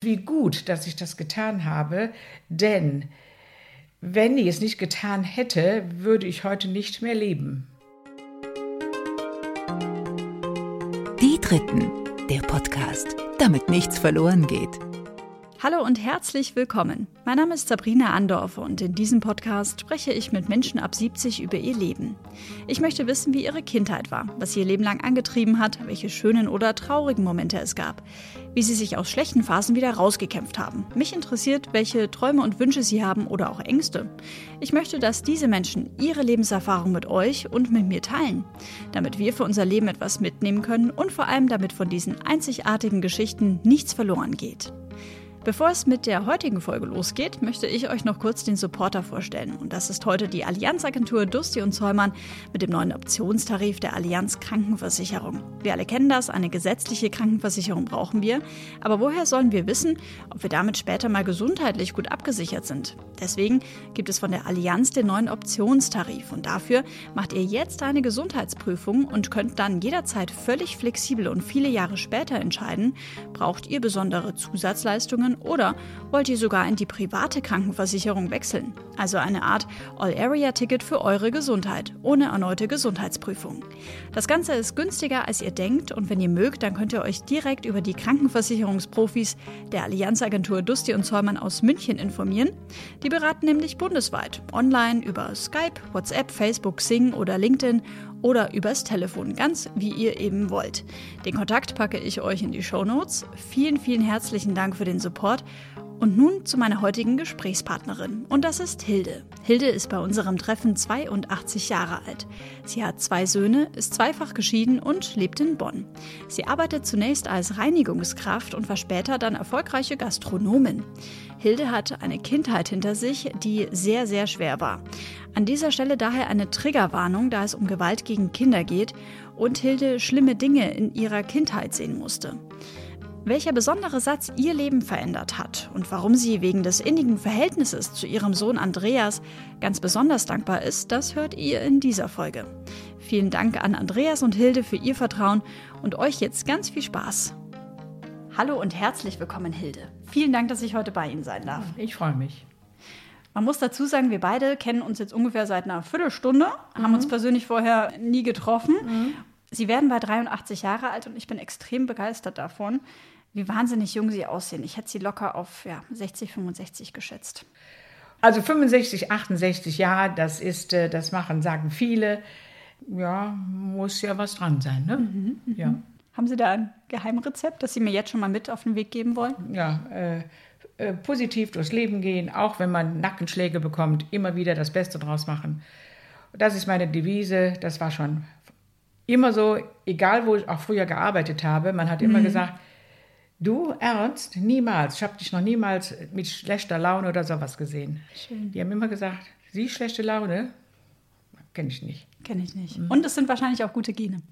wie gut, dass ich das getan habe, denn wenn ich es nicht getan hätte, würde ich heute nicht mehr leben. Die Dritten, der Podcast, damit nichts verloren geht. Hallo und herzlich willkommen. Mein Name ist Sabrina Andorf und in diesem Podcast spreche ich mit Menschen ab 70 über ihr Leben. Ich möchte wissen, wie ihre Kindheit war, was sie ihr Leben lang angetrieben hat, welche schönen oder traurigen Momente es gab, wie sie sich aus schlechten Phasen wieder rausgekämpft haben. Mich interessiert, welche Träume und Wünsche sie haben oder auch Ängste. Ich möchte, dass diese Menschen ihre Lebenserfahrung mit euch und mit mir teilen, damit wir für unser Leben etwas mitnehmen können und vor allem damit von diesen einzigartigen Geschichten nichts verloren geht. Bevor es mit der heutigen Folge losgeht, möchte ich euch noch kurz den Supporter vorstellen. Und das ist heute die Allianzagentur Dusti und Zollmann mit dem neuen Optionstarif der Allianz Krankenversicherung. Wir alle kennen das, eine gesetzliche Krankenversicherung brauchen wir. Aber woher sollen wir wissen, ob wir damit später mal gesundheitlich gut abgesichert sind? Deswegen gibt es von der Allianz den neuen Optionstarif. Und dafür macht ihr jetzt eine Gesundheitsprüfung und könnt dann jederzeit völlig flexibel und viele Jahre später entscheiden, braucht ihr besondere Zusatzleistungen oder wollt ihr sogar in die private Krankenversicherung wechseln? Also eine Art All-Area-Ticket für eure Gesundheit, ohne erneute Gesundheitsprüfung. Das Ganze ist günstiger, als ihr denkt und wenn ihr mögt, dann könnt ihr euch direkt über die Krankenversicherungsprofis der Allianzagentur Dusti und Zollmann aus München informieren. Die beraten nämlich bundesweit, online über Skype, WhatsApp, Facebook, Sing oder LinkedIn oder übers Telefon, ganz wie ihr eben wollt. Den Kontakt packe ich euch in die Show Notes. Vielen, vielen herzlichen Dank für den Support. Und nun zu meiner heutigen Gesprächspartnerin. Und das ist Hilde. Hilde ist bei unserem Treffen 82 Jahre alt. Sie hat zwei Söhne, ist zweifach geschieden und lebt in Bonn. Sie arbeitet zunächst als Reinigungskraft und war später dann erfolgreiche Gastronomin. Hilde hat eine Kindheit hinter sich, die sehr, sehr schwer war. An dieser Stelle daher eine Triggerwarnung, da es um Gewalt gegen Kinder geht und Hilde schlimme Dinge in ihrer Kindheit sehen musste. Welcher besondere Satz ihr Leben verändert hat und warum sie wegen des innigen Verhältnisses zu ihrem Sohn Andreas ganz besonders dankbar ist, das hört ihr in dieser Folge. Vielen Dank an Andreas und Hilde für ihr Vertrauen und euch jetzt ganz viel Spaß. Hallo und herzlich willkommen, Hilde. Vielen Dank, dass ich heute bei Ihnen sein darf. Ich freue mich. Man muss dazu sagen, wir beide kennen uns jetzt ungefähr seit einer Viertelstunde, mhm. haben uns persönlich vorher nie getroffen. Mhm. Sie werden bei 83 Jahre alt und ich bin extrem begeistert davon, wie wahnsinnig jung sie aussehen. Ich hätte sie locker auf ja, 60, 65 geschätzt. Also 65, 68 Jahre, das ist, äh, das machen, sagen viele. Ja, muss ja was dran sein, ne? Mhm, mhm. ja. Haben Sie da ein Geheimrezept, das Sie mir jetzt schon mal mit auf den Weg geben wollen? Ja, äh, äh, positiv durchs Leben gehen, auch wenn man Nackenschläge bekommt, immer wieder das Beste draus machen. Das ist meine Devise, das war schon immer so, egal wo ich auch früher gearbeitet habe, man hat immer mhm. gesagt, Du, Ernst, niemals. Ich habe dich noch niemals mit schlechter Laune oder sowas gesehen. Schön. Die haben immer gesagt, sie schlechte Laune? Kenne ich nicht. Kenne ich nicht. Mhm. Und es sind wahrscheinlich auch gute Gene.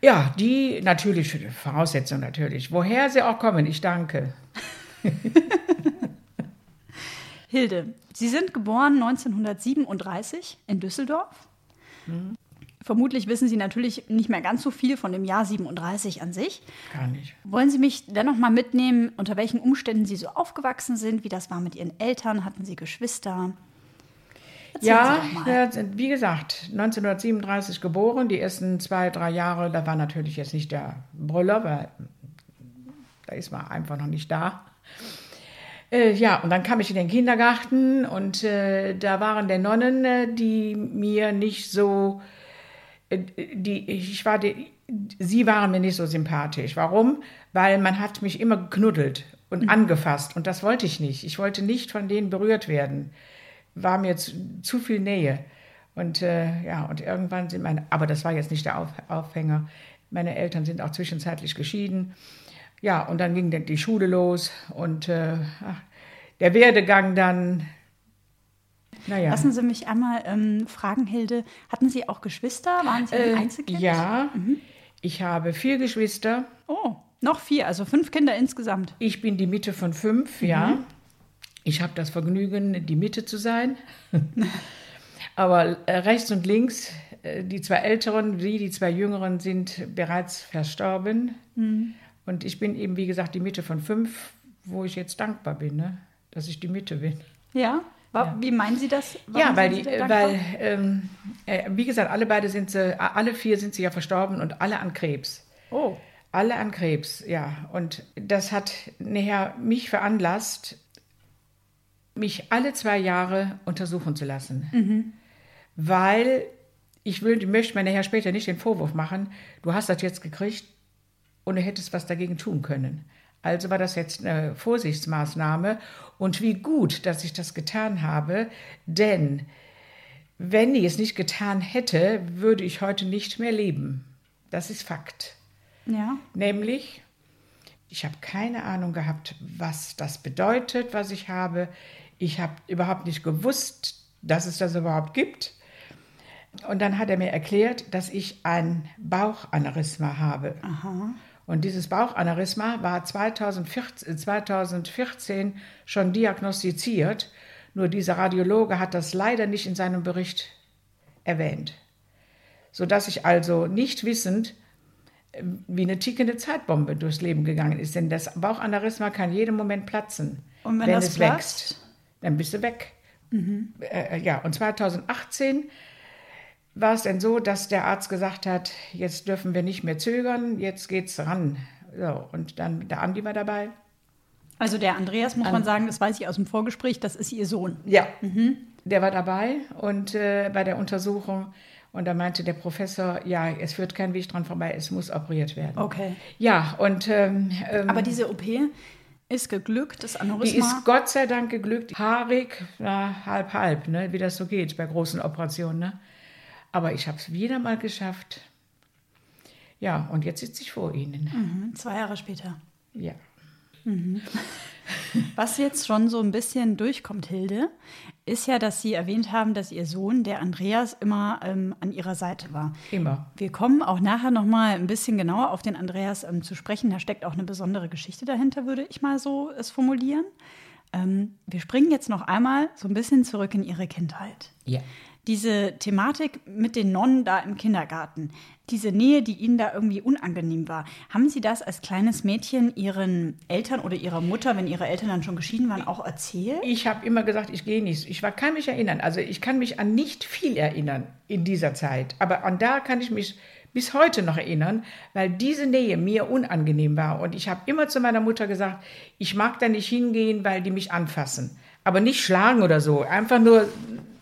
Ja, die natürlich, Voraussetzung natürlich. Woher sie auch kommen, ich danke. Hilde, Sie sind geboren 1937 in Düsseldorf. Mhm. Vermutlich wissen Sie natürlich nicht mehr ganz so viel von dem Jahr 37 an sich. Gar nicht. Wollen Sie mich dennoch mal mitnehmen, unter welchen Umständen Sie so aufgewachsen sind, wie das war mit Ihren Eltern? Hatten Sie Geschwister? ja, wie gesagt, 1937 geboren. Die ersten zwei, drei Jahre, da war natürlich jetzt nicht der Brüller, weil da ist man einfach noch nicht da. Äh, ja, und dann kam ich in den Kindergarten und äh, da waren der Nonnen, äh, die mir nicht so die, ich war die, sie waren mir nicht so sympathisch. Warum? Weil man hat mich immer geknuddelt und mhm. angefasst und das wollte ich nicht. Ich wollte nicht von denen berührt werden. War mir zu, zu viel Nähe. Und äh, ja, und irgendwann sind meine, aber das war jetzt nicht der Auf, Aufhänger. Meine Eltern sind auch zwischenzeitlich geschieden. Ja, und dann ging die Schule los und äh, der Werdegang dann, naja. Lassen Sie mich einmal ähm, fragen, Hilde, hatten Sie auch Geschwister? Waren Sie ein äh, Einzelkind? Ja, mhm. ich habe vier Geschwister. Oh, noch vier, also fünf Kinder insgesamt. Ich bin die Mitte von fünf, mhm. ja. Ich habe das Vergnügen, die Mitte zu sein. Aber äh, rechts und links, äh, die zwei Älteren, wie die zwei Jüngeren sind bereits verstorben. Mhm. Und ich bin eben, wie gesagt, die Mitte von fünf. wo ich jetzt dankbar bin, ne? dass ich die Mitte bin. Ja? Ja. Wie meinen Sie das? Warum ja, weil, die, weil ähm, äh, wie gesagt, alle beide sind sie, alle vier sind sie ja verstorben und alle an Krebs. Oh. Alle an Krebs, ja. Und das hat nachher mich veranlasst, mich alle zwei Jahre untersuchen zu lassen. Mhm. Weil ich will, möchte mir nachher später nicht den Vorwurf machen, du hast das jetzt gekriegt und du hättest was dagegen tun können. Also war das jetzt eine Vorsichtsmaßnahme und wie gut, dass ich das getan habe, denn wenn ich es nicht getan hätte, würde ich heute nicht mehr leben. Das ist Fakt. Ja. Nämlich, ich habe keine Ahnung gehabt, was das bedeutet, was ich habe. Ich habe überhaupt nicht gewusst, dass es das überhaupt gibt. Und dann hat er mir erklärt, dass ich ein Bauchaneurysma habe. Aha. Und dieses Bauchaneurysma war 2014, 2014 schon diagnostiziert, nur dieser Radiologe hat das leider nicht in seinem Bericht erwähnt. Sodass ich also nicht wissend wie eine tickende Zeitbombe durchs Leben gegangen ist. Denn das Bauchaneurysma kann jeden Moment platzen. Und wenn, wenn es platzt? wächst, dann bist du weg. Mhm. Äh, ja, und 2018 war es denn so, dass der Arzt gesagt hat, jetzt dürfen wir nicht mehr zögern, jetzt geht's ran. So, und dann der Andi war dabei. Also der Andreas, muss An man sagen, das weiß ich aus dem Vorgespräch, das ist ihr Sohn. Ja, mhm. der war dabei und äh, bei der Untersuchung und da meinte der Professor, ja, es führt kein Weg dran vorbei, es muss operiert werden. Okay. Ja, und. Ähm, ähm, Aber diese OP ist geglückt, das Aneurysma? Die ist Gott sei Dank geglückt. Haarig, na, halb, halb, ne, wie das so geht bei großen Operationen. Ne? Aber ich habe es wieder mal geschafft. Ja, und jetzt sitze ich vor Ihnen. Mhm, zwei Jahre später. Ja. Mhm. Was jetzt schon so ein bisschen durchkommt, Hilde, ist ja, dass Sie erwähnt haben, dass Ihr Sohn, der Andreas, immer ähm, an Ihrer Seite war. Immer. Wir kommen auch nachher noch mal ein bisschen genauer auf den Andreas ähm, zu sprechen. Da steckt auch eine besondere Geschichte dahinter, würde ich mal so es formulieren. Ähm, wir springen jetzt noch einmal so ein bisschen zurück in Ihre Kindheit. Ja diese Thematik mit den Nonnen da im Kindergarten, diese Nähe, die Ihnen da irgendwie unangenehm war, haben Sie das als kleines Mädchen Ihren Eltern oder Ihrer Mutter, wenn Ihre Eltern dann schon geschieden waren, auch erzählt? Ich habe immer gesagt, ich gehe nicht. Ich kann mich erinnern. Also ich kann mich an nicht viel erinnern in dieser Zeit. Aber an da kann ich mich bis heute noch erinnern, weil diese Nähe mir unangenehm war. Und ich habe immer zu meiner Mutter gesagt, ich mag da nicht hingehen, weil die mich anfassen. Aber nicht schlagen oder so. Einfach nur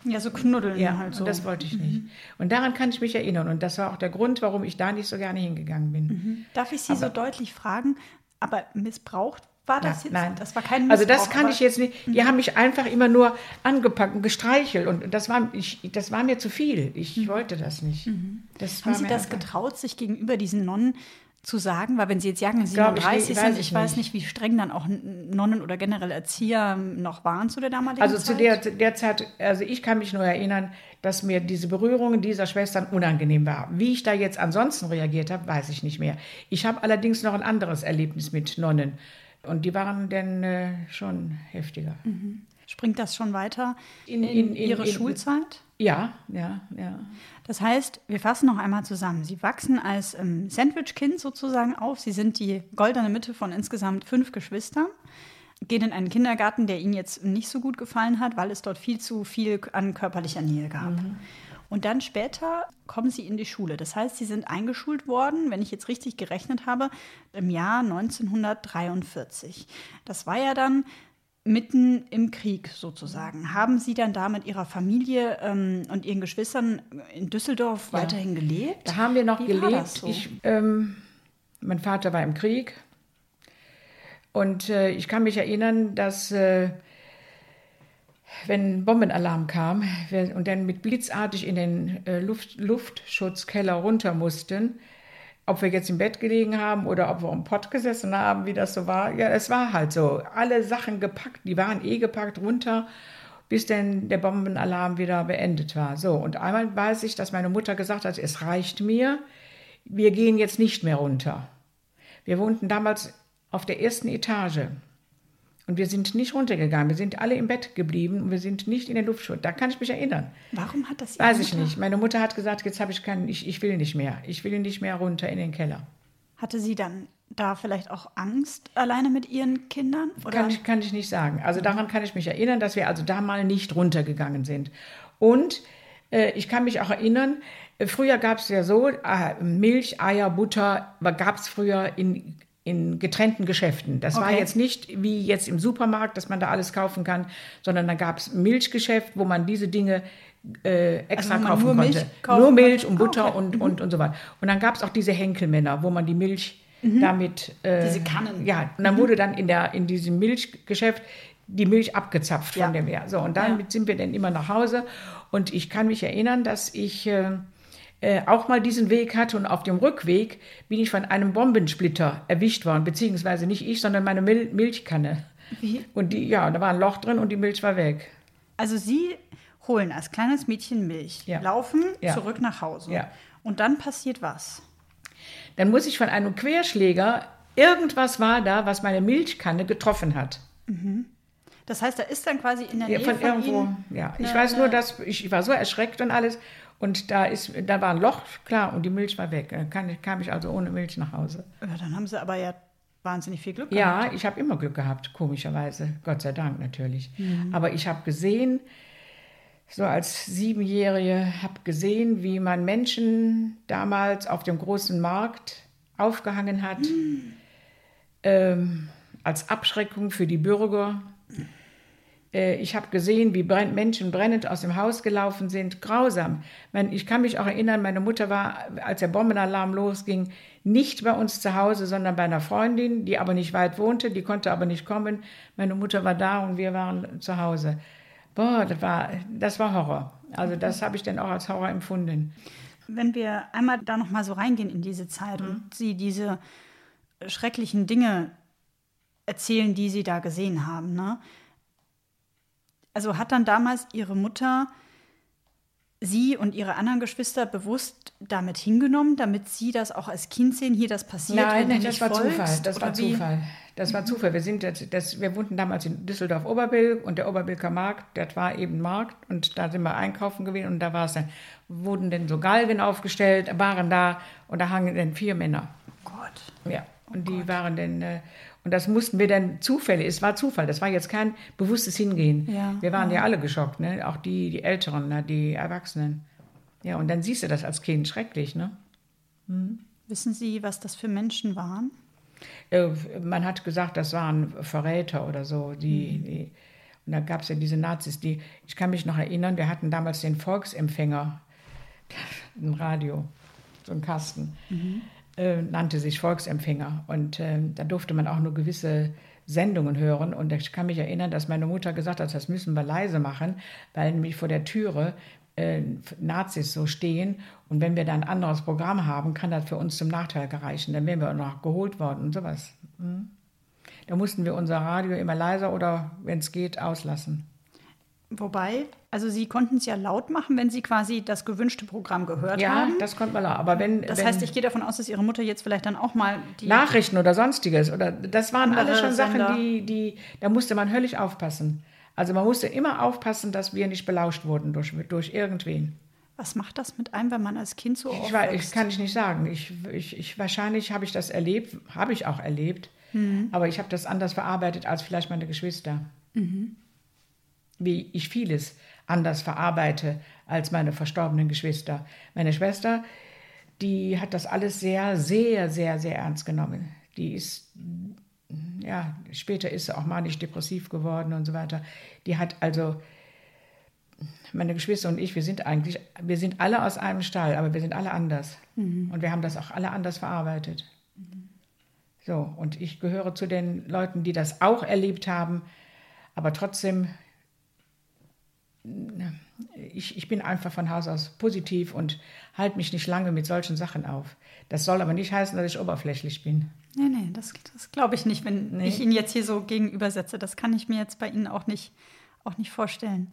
ja, so knuddeln ja, halt so. das wollte ich nicht. Mhm. Und daran kann ich mich erinnern. Und das war auch der Grund, warum ich da nicht so gerne hingegangen bin. Mhm. Darf ich Sie aber, so deutlich fragen, aber missbraucht war das na, jetzt? Nein, das war kein Missbrauch. Also das kann ich jetzt nicht. Die mhm. haben mich einfach immer nur angepackt und gestreichelt. Und das war, ich, das war mir zu viel. Ich mhm. wollte das nicht. Mhm. Das haben Sie das getraut, sich gegenüber diesen Nonnen zu sagen? Weil wenn Sie jetzt sagen, 37 ich, sind, ich, weiß nicht, wie streng dann auch Nonnen oder generell Erzieher noch waren zu der damaligen also Zeit. Also zu der, der Zeit, also ich kann mich nur erinnern, dass mir diese Berührungen dieser Schwestern unangenehm war. Wie ich da jetzt ansonsten reagiert habe, weiß ich nicht mehr. Ich habe allerdings noch ein anderes Erlebnis mit Nonnen. Und die waren dann äh, schon heftiger. Mhm. Springt das schon weiter in, in, in Ihre in, Schulzeit? Ja, ja, ja. Das heißt, wir fassen noch einmal zusammen. Sie wachsen als ähm, Sandwich-Kind sozusagen auf. Sie sind die goldene Mitte von insgesamt fünf Geschwistern. Gehen in einen Kindergarten, der Ihnen jetzt nicht so gut gefallen hat, weil es dort viel zu viel an körperlicher Nähe gab. Mhm. Und dann später kommen Sie in die Schule. Das heißt, Sie sind eingeschult worden, wenn ich jetzt richtig gerechnet habe, im Jahr 1943. Das war ja dann mitten im Krieg sozusagen. Haben Sie dann da mit Ihrer Familie ähm, und Ihren Geschwistern in Düsseldorf ja. weiterhin gelebt? Da haben wir noch Wie gelebt. So? Ich, ähm, mein Vater war im Krieg und äh, ich kann mich erinnern, dass äh, wenn Bombenalarm kam wir, und dann mit blitzartig in den äh, Luft, Luftschutzkeller runter mussten, ob wir jetzt im Bett gelegen haben oder ob wir am Pott gesessen haben, wie das so war. Ja, es war halt so. Alle Sachen gepackt, die waren eh gepackt runter, bis denn der Bombenalarm wieder beendet war. So, und einmal weiß ich, dass meine Mutter gesagt hat, es reicht mir, wir gehen jetzt nicht mehr runter. Wir wohnten damals auf der ersten Etage. Und wir sind nicht runtergegangen. Wir sind alle im Bett geblieben und wir sind nicht in den Luftschutz. Da kann ich mich erinnern. Warum hat das Weiß ich nicht. Meine Mutter hat gesagt, jetzt habe ich keinen, ich, ich will nicht mehr. Ich will nicht mehr runter in den Keller. Hatte sie dann da vielleicht auch Angst alleine mit ihren Kindern? Oder? Kann, ich, kann ich nicht sagen. Also daran kann ich mich erinnern, dass wir also da mal nicht runtergegangen sind. Und äh, ich kann mich auch erinnern, äh, früher gab es ja so, äh, Milch, Eier, Butter, gab es früher in, in getrennten Geschäften. Das okay. war jetzt nicht wie jetzt im Supermarkt, dass man da alles kaufen kann, sondern da gab es Milchgeschäft, wo man diese Dinge äh, extra also kaufen nur konnte. Milch kaufen nur Milch und Butter okay. und, mhm. und, und so weiter. Und dann gab es auch diese Henkelmänner, wo man die Milch mhm. damit. Äh, diese Kannen. Ja, und dann mhm. wurde dann in, der, in diesem Milchgeschäft die Milch abgezapft ja. von dem her. So, und damit ja. sind wir dann immer nach Hause. Und ich kann mich erinnern, dass ich äh, äh, auch mal diesen Weg hatte und auf dem Rückweg bin ich von einem Bombensplitter erwischt worden, beziehungsweise nicht ich, sondern meine Mil Milchkanne. Wie? Und die, ja, da war ein Loch drin und die Milch war weg. Also Sie holen als kleines Mädchen Milch, ja. laufen ja. zurück nach Hause. Ja. Und dann passiert was? Dann muss ich von einem Querschläger, irgendwas war da, was meine Milchkanne getroffen hat. Mhm. Das heißt, da ist dann quasi in der Nähe von, von irgendwo. Ihnen ja, ich weiß nur, dass ich, ich, war so erschreckt und alles. Und da ist, da war ein Loch, klar, und die Milch war weg. Dann kam, kam ich also ohne Milch nach Hause. Ja, dann haben Sie aber ja wahnsinnig viel Glück gehabt. Ja, ich habe immer Glück gehabt, komischerweise. Gott sei Dank natürlich. Mhm. Aber ich habe gesehen, so als Siebenjährige, habe gesehen, wie man Menschen damals auf dem großen Markt aufgehangen hat, mhm. ähm, als Abschreckung für die Bürger. Äh, ich habe gesehen, wie Menschen brennend aus dem Haus gelaufen sind. Grausam. Ich kann mich auch erinnern, meine Mutter war, als der Bombenalarm losging, nicht bei uns zu Hause, sondern bei einer Freundin, die aber nicht weit wohnte, die konnte aber nicht kommen. Meine Mutter war da und wir waren zu Hause. Boah, das war, das war Horror. Also das habe ich dann auch als Horror empfunden. Wenn wir einmal da noch mal so reingehen in diese Zeit mhm. und Sie diese schrecklichen Dinge erzählen, die Sie da gesehen haben, ne? Also hat dann damals Ihre Mutter Sie und Ihre anderen Geschwister bewusst damit hingenommen, damit Sie das auch als Kind sehen, hier das passiert? Nein, nein das war folgst, Zufall. Das war wie? Zufall. Das war Zufall. Wir, sind das, das, wir wohnten damals in Düsseldorf-Oberbilk und der Oberbilker Markt, das war eben Markt und da sind wir einkaufen gewesen und da war es dann, wurden dann so Galgen aufgestellt, waren da und da hangen dann vier Männer. Oh Gott. Ja, und oh die Gott. waren dann, äh, und das mussten wir dann Zufälle, es war Zufall, das war jetzt kein bewusstes Hingehen. Ja, wir waren ja. ja alle geschockt, ne? auch die, die Älteren, ne? die Erwachsenen. Ja, und dann siehst du das als Kind schrecklich. Ne? Hm. Wissen Sie, was das für Menschen waren? Äh, man hat gesagt, das waren Verräter oder so. Die, mhm. die und da gab es ja diese Nazis, die, ich kann mich noch erinnern, wir hatten damals den Volksempfänger, ein Radio, so ein Kasten. Mhm äh, nannte sich Volksempfänger. Und äh, da durfte man auch nur gewisse Sendungen hören. Und ich kann mich erinnern, dass meine Mutter gesagt hat, das müssen wir leise machen, weil nämlich vor der Türe äh, Nazis so stehen. Und wenn wir da ein anderes Programm haben, kann das für uns zum Nachteil gereichen. Dann wären wir auch noch geholt worden und sowas. Mhm. Da mussten wir unser Radio immer leiser oder, wenn es geht, auslassen. Wobei, also Sie konnten es ja laut machen, wenn Sie quasi das gewünschte Programm gehört ja, haben. Ja, das konnte man laut. Aber wenn, das wenn heißt, ich gehe davon aus, dass Ihre Mutter jetzt vielleicht dann auch mal die Nachrichten oder sonstiges oder das waren alles schon Sender. Sachen, die, die da musste man höllisch aufpassen. Also man musste immer aufpassen, dass wir nicht belauscht wurden durch, durch irgendwen. Was macht das mit einem, wenn man als Kind so ich, weiß, ich kann ich nicht sagen. Ich, ich, ich wahrscheinlich habe ich das erlebt, habe ich auch erlebt, mhm. aber ich habe das anders verarbeitet als vielleicht meine Geschwister. Mhm wie ich vieles anders verarbeite als meine verstorbenen Geschwister. Meine Schwester, die hat das alles sehr, sehr, sehr, sehr ernst genommen. Die ist, ja, später ist sie auch manisch-depressiv geworden und so weiter. Die hat also, meine Geschwister und ich, wir sind eigentlich, wir sind alle aus einem Stall, aber wir sind alle anders. Mhm. Und wir haben das auch alle anders verarbeitet. Mhm. So, und ich gehöre zu den Leuten, die das auch erlebt haben, aber trotzdem ich, ich bin einfach von Haus aus positiv und halte mich nicht lange mit solchen Sachen auf. Das soll aber nicht heißen, dass ich oberflächlich bin. Nee, nee, das, das glaube ich nicht, wenn nee. ich Ihnen jetzt hier so gegenübersetze. Das kann ich mir jetzt bei Ihnen auch nicht, auch nicht vorstellen.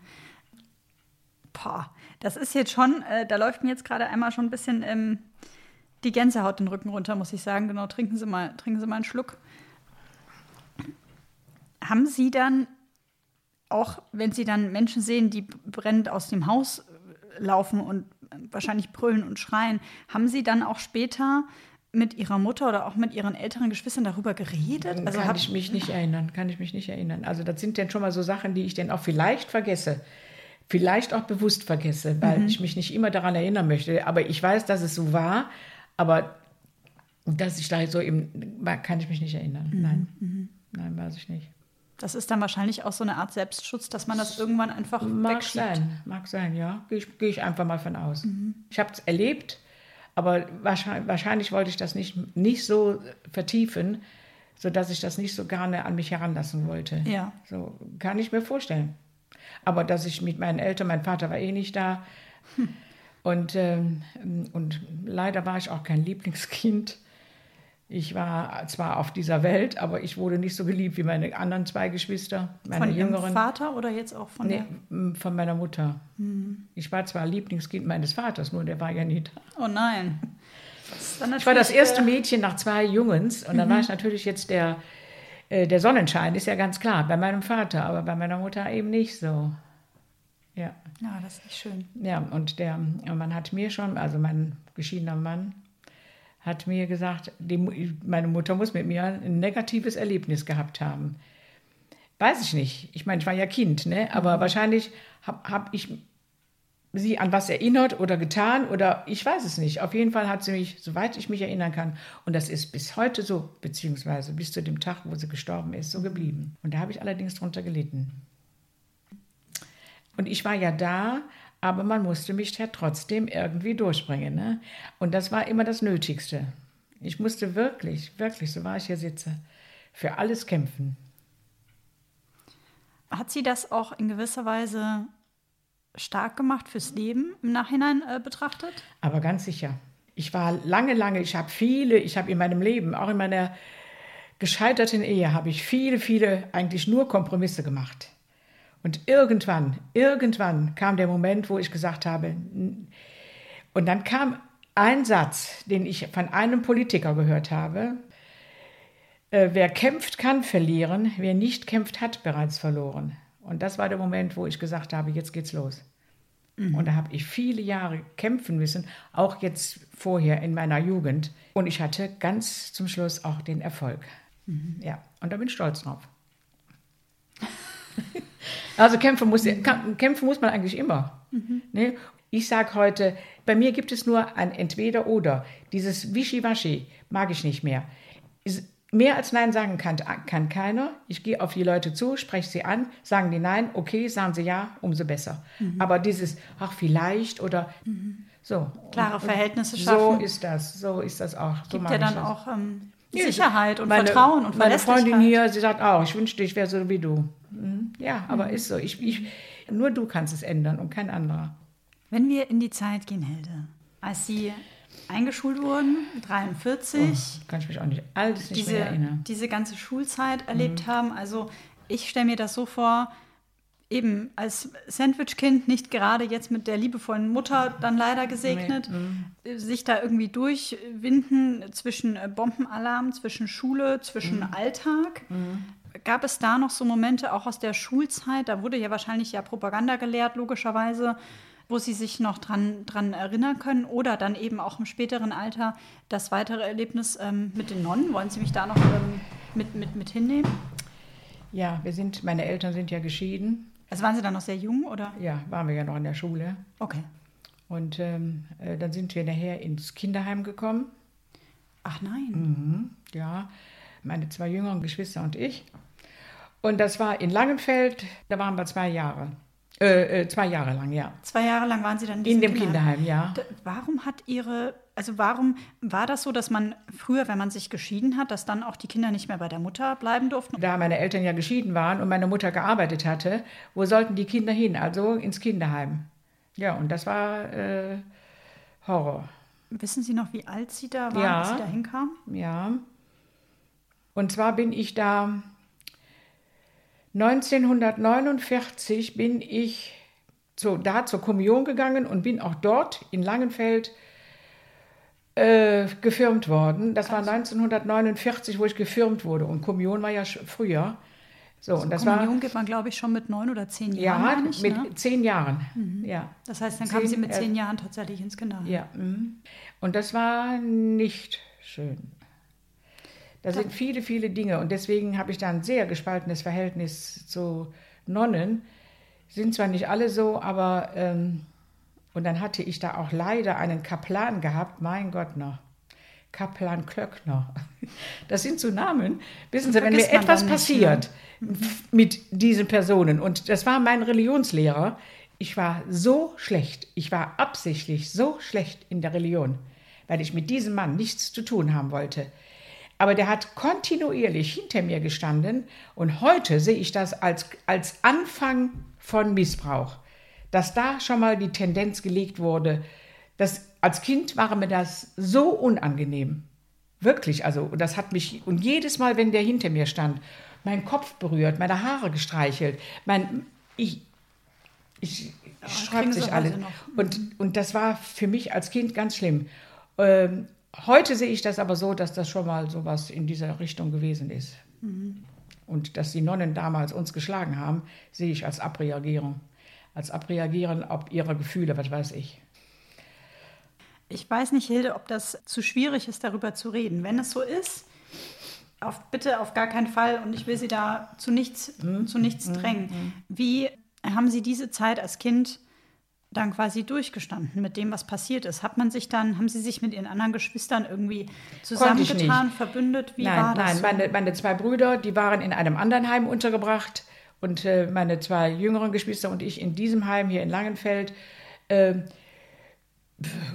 Boah, das ist jetzt schon, äh, da läuft mir jetzt gerade einmal schon ein bisschen ähm, die Gänsehaut den Rücken runter, muss ich sagen. Genau, trinken Sie mal, trinken Sie mal einen Schluck. Haben Sie dann auch wenn sie dann Menschen sehen, die brennend aus dem Haus laufen und wahrscheinlich brüllen und schreien, haben sie dann auch später mit Ihrer Mutter oder auch mit Ihren älteren Geschwistern darüber geredet? Also kann ich mich nicht erinnern, kann ich mich nicht erinnern. Also das sind dann schon mal so Sachen, die ich dann auch vielleicht vergesse. Vielleicht auch bewusst vergesse, weil mhm. ich mich nicht immer daran erinnern möchte. Aber ich weiß, dass es so war, aber dass ich da so eben, kann ich mich nicht erinnern. Mhm. Nein, mhm. nein, weiß ich nicht. Das ist dann wahrscheinlich auch so eine Art Selbstschutz, dass man das irgendwann einfach mag wegschiebt. sein, mag sein, ja. Gehe ich, geh ich einfach mal von aus. Mhm. Ich habe es erlebt, aber wahrscheinlich, wahrscheinlich, wollte ich das nicht, nicht so vertiefen, sodass ich das nicht so gerne an mich heranlassen wollte. Ja. So kann ich mir vorstellen. Aber dass ich mit meinen Eltern, mein Vater war eh nicht da. Hm. Und, ähm, und leider war ich auch kein Lieblingskind. Ich war zwar auf dieser Welt, aber ich wurde nicht so geliebt wie meine anderen zwei Geschwister, meine von jüngeren. Von Vater oder jetzt auch von nee, der? von meiner Mutter. Hm. Ich war zwar Lieblingskind meines Vaters, nur der war ja nie da. Oh nein. Ich war das erste Mädchen nach zwei Jungens und dann mhm. war ich natürlich jetzt der, äh, der Sonnenschein, ist ja ganz klar, bei meinem Vater, aber bei meiner Mutter eben nicht so. Ja. Ja, das ist nicht schön. Ja, und der man hat mir schon, also mein geschiedener Mann, hat mir gesagt, die, meine Mutter muss mit mir ein negatives Erlebnis gehabt haben. Weiß ich nicht. Ich meine, ich war ja Kind, ne? aber mhm. wahrscheinlich habe hab ich sie an was erinnert oder getan oder ich weiß es nicht. Auf jeden Fall hat sie mich, soweit ich mich erinnern kann, und das ist bis heute so, beziehungsweise bis zu dem Tag, wo sie gestorben ist, so geblieben. Und da habe ich allerdings drunter gelitten. Und ich war ja da, aber man musste mich ja trotzdem irgendwie durchbringen. Ne? Und das war immer das Nötigste. Ich musste wirklich, wirklich, so war ich hier sitze, für alles kämpfen. Hat sie das auch in gewisser Weise stark gemacht fürs Leben im Nachhinein äh, betrachtet? Aber ganz sicher. Ich war lange, lange, ich habe viele, ich habe in meinem Leben, auch in meiner gescheiterten Ehe, habe ich viele, viele eigentlich nur Kompromisse gemacht. Und irgendwann, irgendwann kam der Moment, wo ich gesagt habe, und dann kam ein Satz, den ich von einem Politiker gehört habe, äh, wer kämpft, kann verlieren, wer nicht kämpft, hat bereits verloren. Und das war der Moment, wo ich gesagt habe, jetzt geht's los. Mhm. Und da habe ich viele Jahre kämpfen müssen, auch jetzt vorher in meiner Jugend. Und ich hatte ganz zum Schluss auch den Erfolg. Mhm. Ja, und da bin ich stolz drauf. Also kämpfen muss, kämpfen muss man eigentlich immer. Mhm. Ne? Ich sage heute, bei mir gibt es nur ein Entweder-Oder. Dieses Wischiwaschi mag ich nicht mehr. Mehr als Nein sagen kann, kann keiner. Ich gehe auf die Leute zu, spreche sie an, sagen die Nein, okay, sagen sie Ja, umso besser. Mhm. Aber dieses, ach, vielleicht oder mhm. so. Klare Verhältnisse schaffen. So ist das, so ist das auch. So gibt ja dann auch ähm, Sicherheit und meine, Vertrauen und Meine Freundin hier, sie sagt auch, ich wünschte, ich wäre so wie du. Mhm. Ja, aber mhm. ist so. Ich, ich, nur du kannst es ändern und kein anderer. Wenn wir in die Zeit gehen, Hilde, als Sie eingeschult wurden, 43. Oh, kann ich mich auch nicht alles nicht diese, mehr erinnern. Diese ganze Schulzeit erlebt mhm. haben. Also ich stelle mir das so vor, eben als Sandwich-Kind nicht gerade jetzt mit der liebevollen Mutter dann leider gesegnet, nee. mhm. sich da irgendwie durchwinden zwischen Bombenalarm, zwischen Schule, zwischen mhm. Alltag. Mhm. Gab es da noch so Momente auch aus der Schulzeit? Da wurde ja wahrscheinlich ja Propaganda gelehrt, logischerweise, wo Sie sich noch dran, dran erinnern können oder dann eben auch im späteren Alter das weitere Erlebnis ähm, mit den Nonnen. Wollen Sie mich da noch ähm, mit, mit, mit hinnehmen? Ja, wir sind, meine Eltern sind ja geschieden also waren Sie dann noch sehr jung, oder? Ja, waren wir ja noch in der Schule. Okay. Und ähm, äh, dann sind wir nachher ins Kinderheim gekommen. Ach nein. Mhm, ja, meine zwei jüngeren Geschwister und ich. Und das war in Langenfeld, da waren wir zwei Jahre. Äh, äh, zwei Jahre lang, ja. Zwei Jahre lang waren Sie dann in, in dem Kinderheim, Kinderheim ja. Da, warum hat Ihre, also warum war das so, dass man früher, wenn man sich geschieden hat, dass dann auch die Kinder nicht mehr bei der Mutter bleiben durften? Da meine Eltern ja geschieden waren und meine Mutter gearbeitet hatte, wo sollten die Kinder hin? Also ins Kinderheim. Ja, und das war äh, Horror. Wissen Sie noch, wie alt Sie da waren, ja, als Sie da hinkamen? Ja. Und zwar bin ich da 1949 bin ich zu, da zur Kommunion gegangen und bin auch dort in Langenfeld äh, gefirmt worden. Das war 1949, wo ich gefirmt wurde. Und Kommunion war ja früher. So, also und das Kommunion war, gibt man, glaube ich, schon mit neun oder zehn Jahren. Ja, nicht, mit ne? zehn Jahren. Mhm. Ja. Das heißt, dann kamen Sie mit zehn Jahren tatsächlich ins Kinderheim. Ja. Mhm. Und das war nicht schön. Da sind viele, viele Dinge und deswegen habe ich da ein sehr gespaltenes Verhältnis zu Nonnen. Sind zwar nicht alle so, aber ähm, und dann hatte ich da auch leider einen Kaplan gehabt, mein Gott noch. Kaplan Klöckner. Das sind so Namen. Wissen Sie, wenn mir etwas passiert ja. mit diesen Personen, und das war mein Religionslehrer, ich war so schlecht, ich war absichtlich so schlecht in der Religion, weil ich mit diesem Mann nichts zu tun haben wollte. Aber der hat kontinuierlich hinter mir gestanden und heute sehe ich das als, als Anfang von Missbrauch, dass da schon mal die Tendenz gelegt wurde. dass als Kind war mir das so unangenehm. Wirklich, also das hat mich, und jedes Mal, wenn der hinter mir stand, meinen Kopf berührt, meine Haare gestreichelt, mein, ich, ich ja, schreibe sich alle. Und, und das war für mich als Kind ganz schlimm. Ähm, Heute sehe ich das aber so, dass das schon mal so was in dieser Richtung gewesen ist. Mhm. Und dass die Nonnen damals uns geschlagen haben, sehe ich als Abreagierung. Als Abreagieren ob ihrer Gefühle, was weiß ich. Ich weiß nicht, Hilde, ob das zu schwierig ist, darüber zu reden. Wenn es so ist, auf, bitte auf gar keinen Fall. Und ich will Sie da zu nichts, mhm. zu nichts mhm. drängen. Mhm. Wie haben Sie diese Zeit als Kind dann quasi durchgestanden mit dem, was passiert ist? Hat man sich dann, haben Sie sich mit Ihren anderen Geschwistern irgendwie zusammengetan, verbündet? Wie nein, war das? Nein, meine, meine zwei Brüder, die waren in einem anderen Heim untergebracht und äh, meine zwei jüngeren Geschwister und ich in diesem Heim hier in Langenfeld. Äh,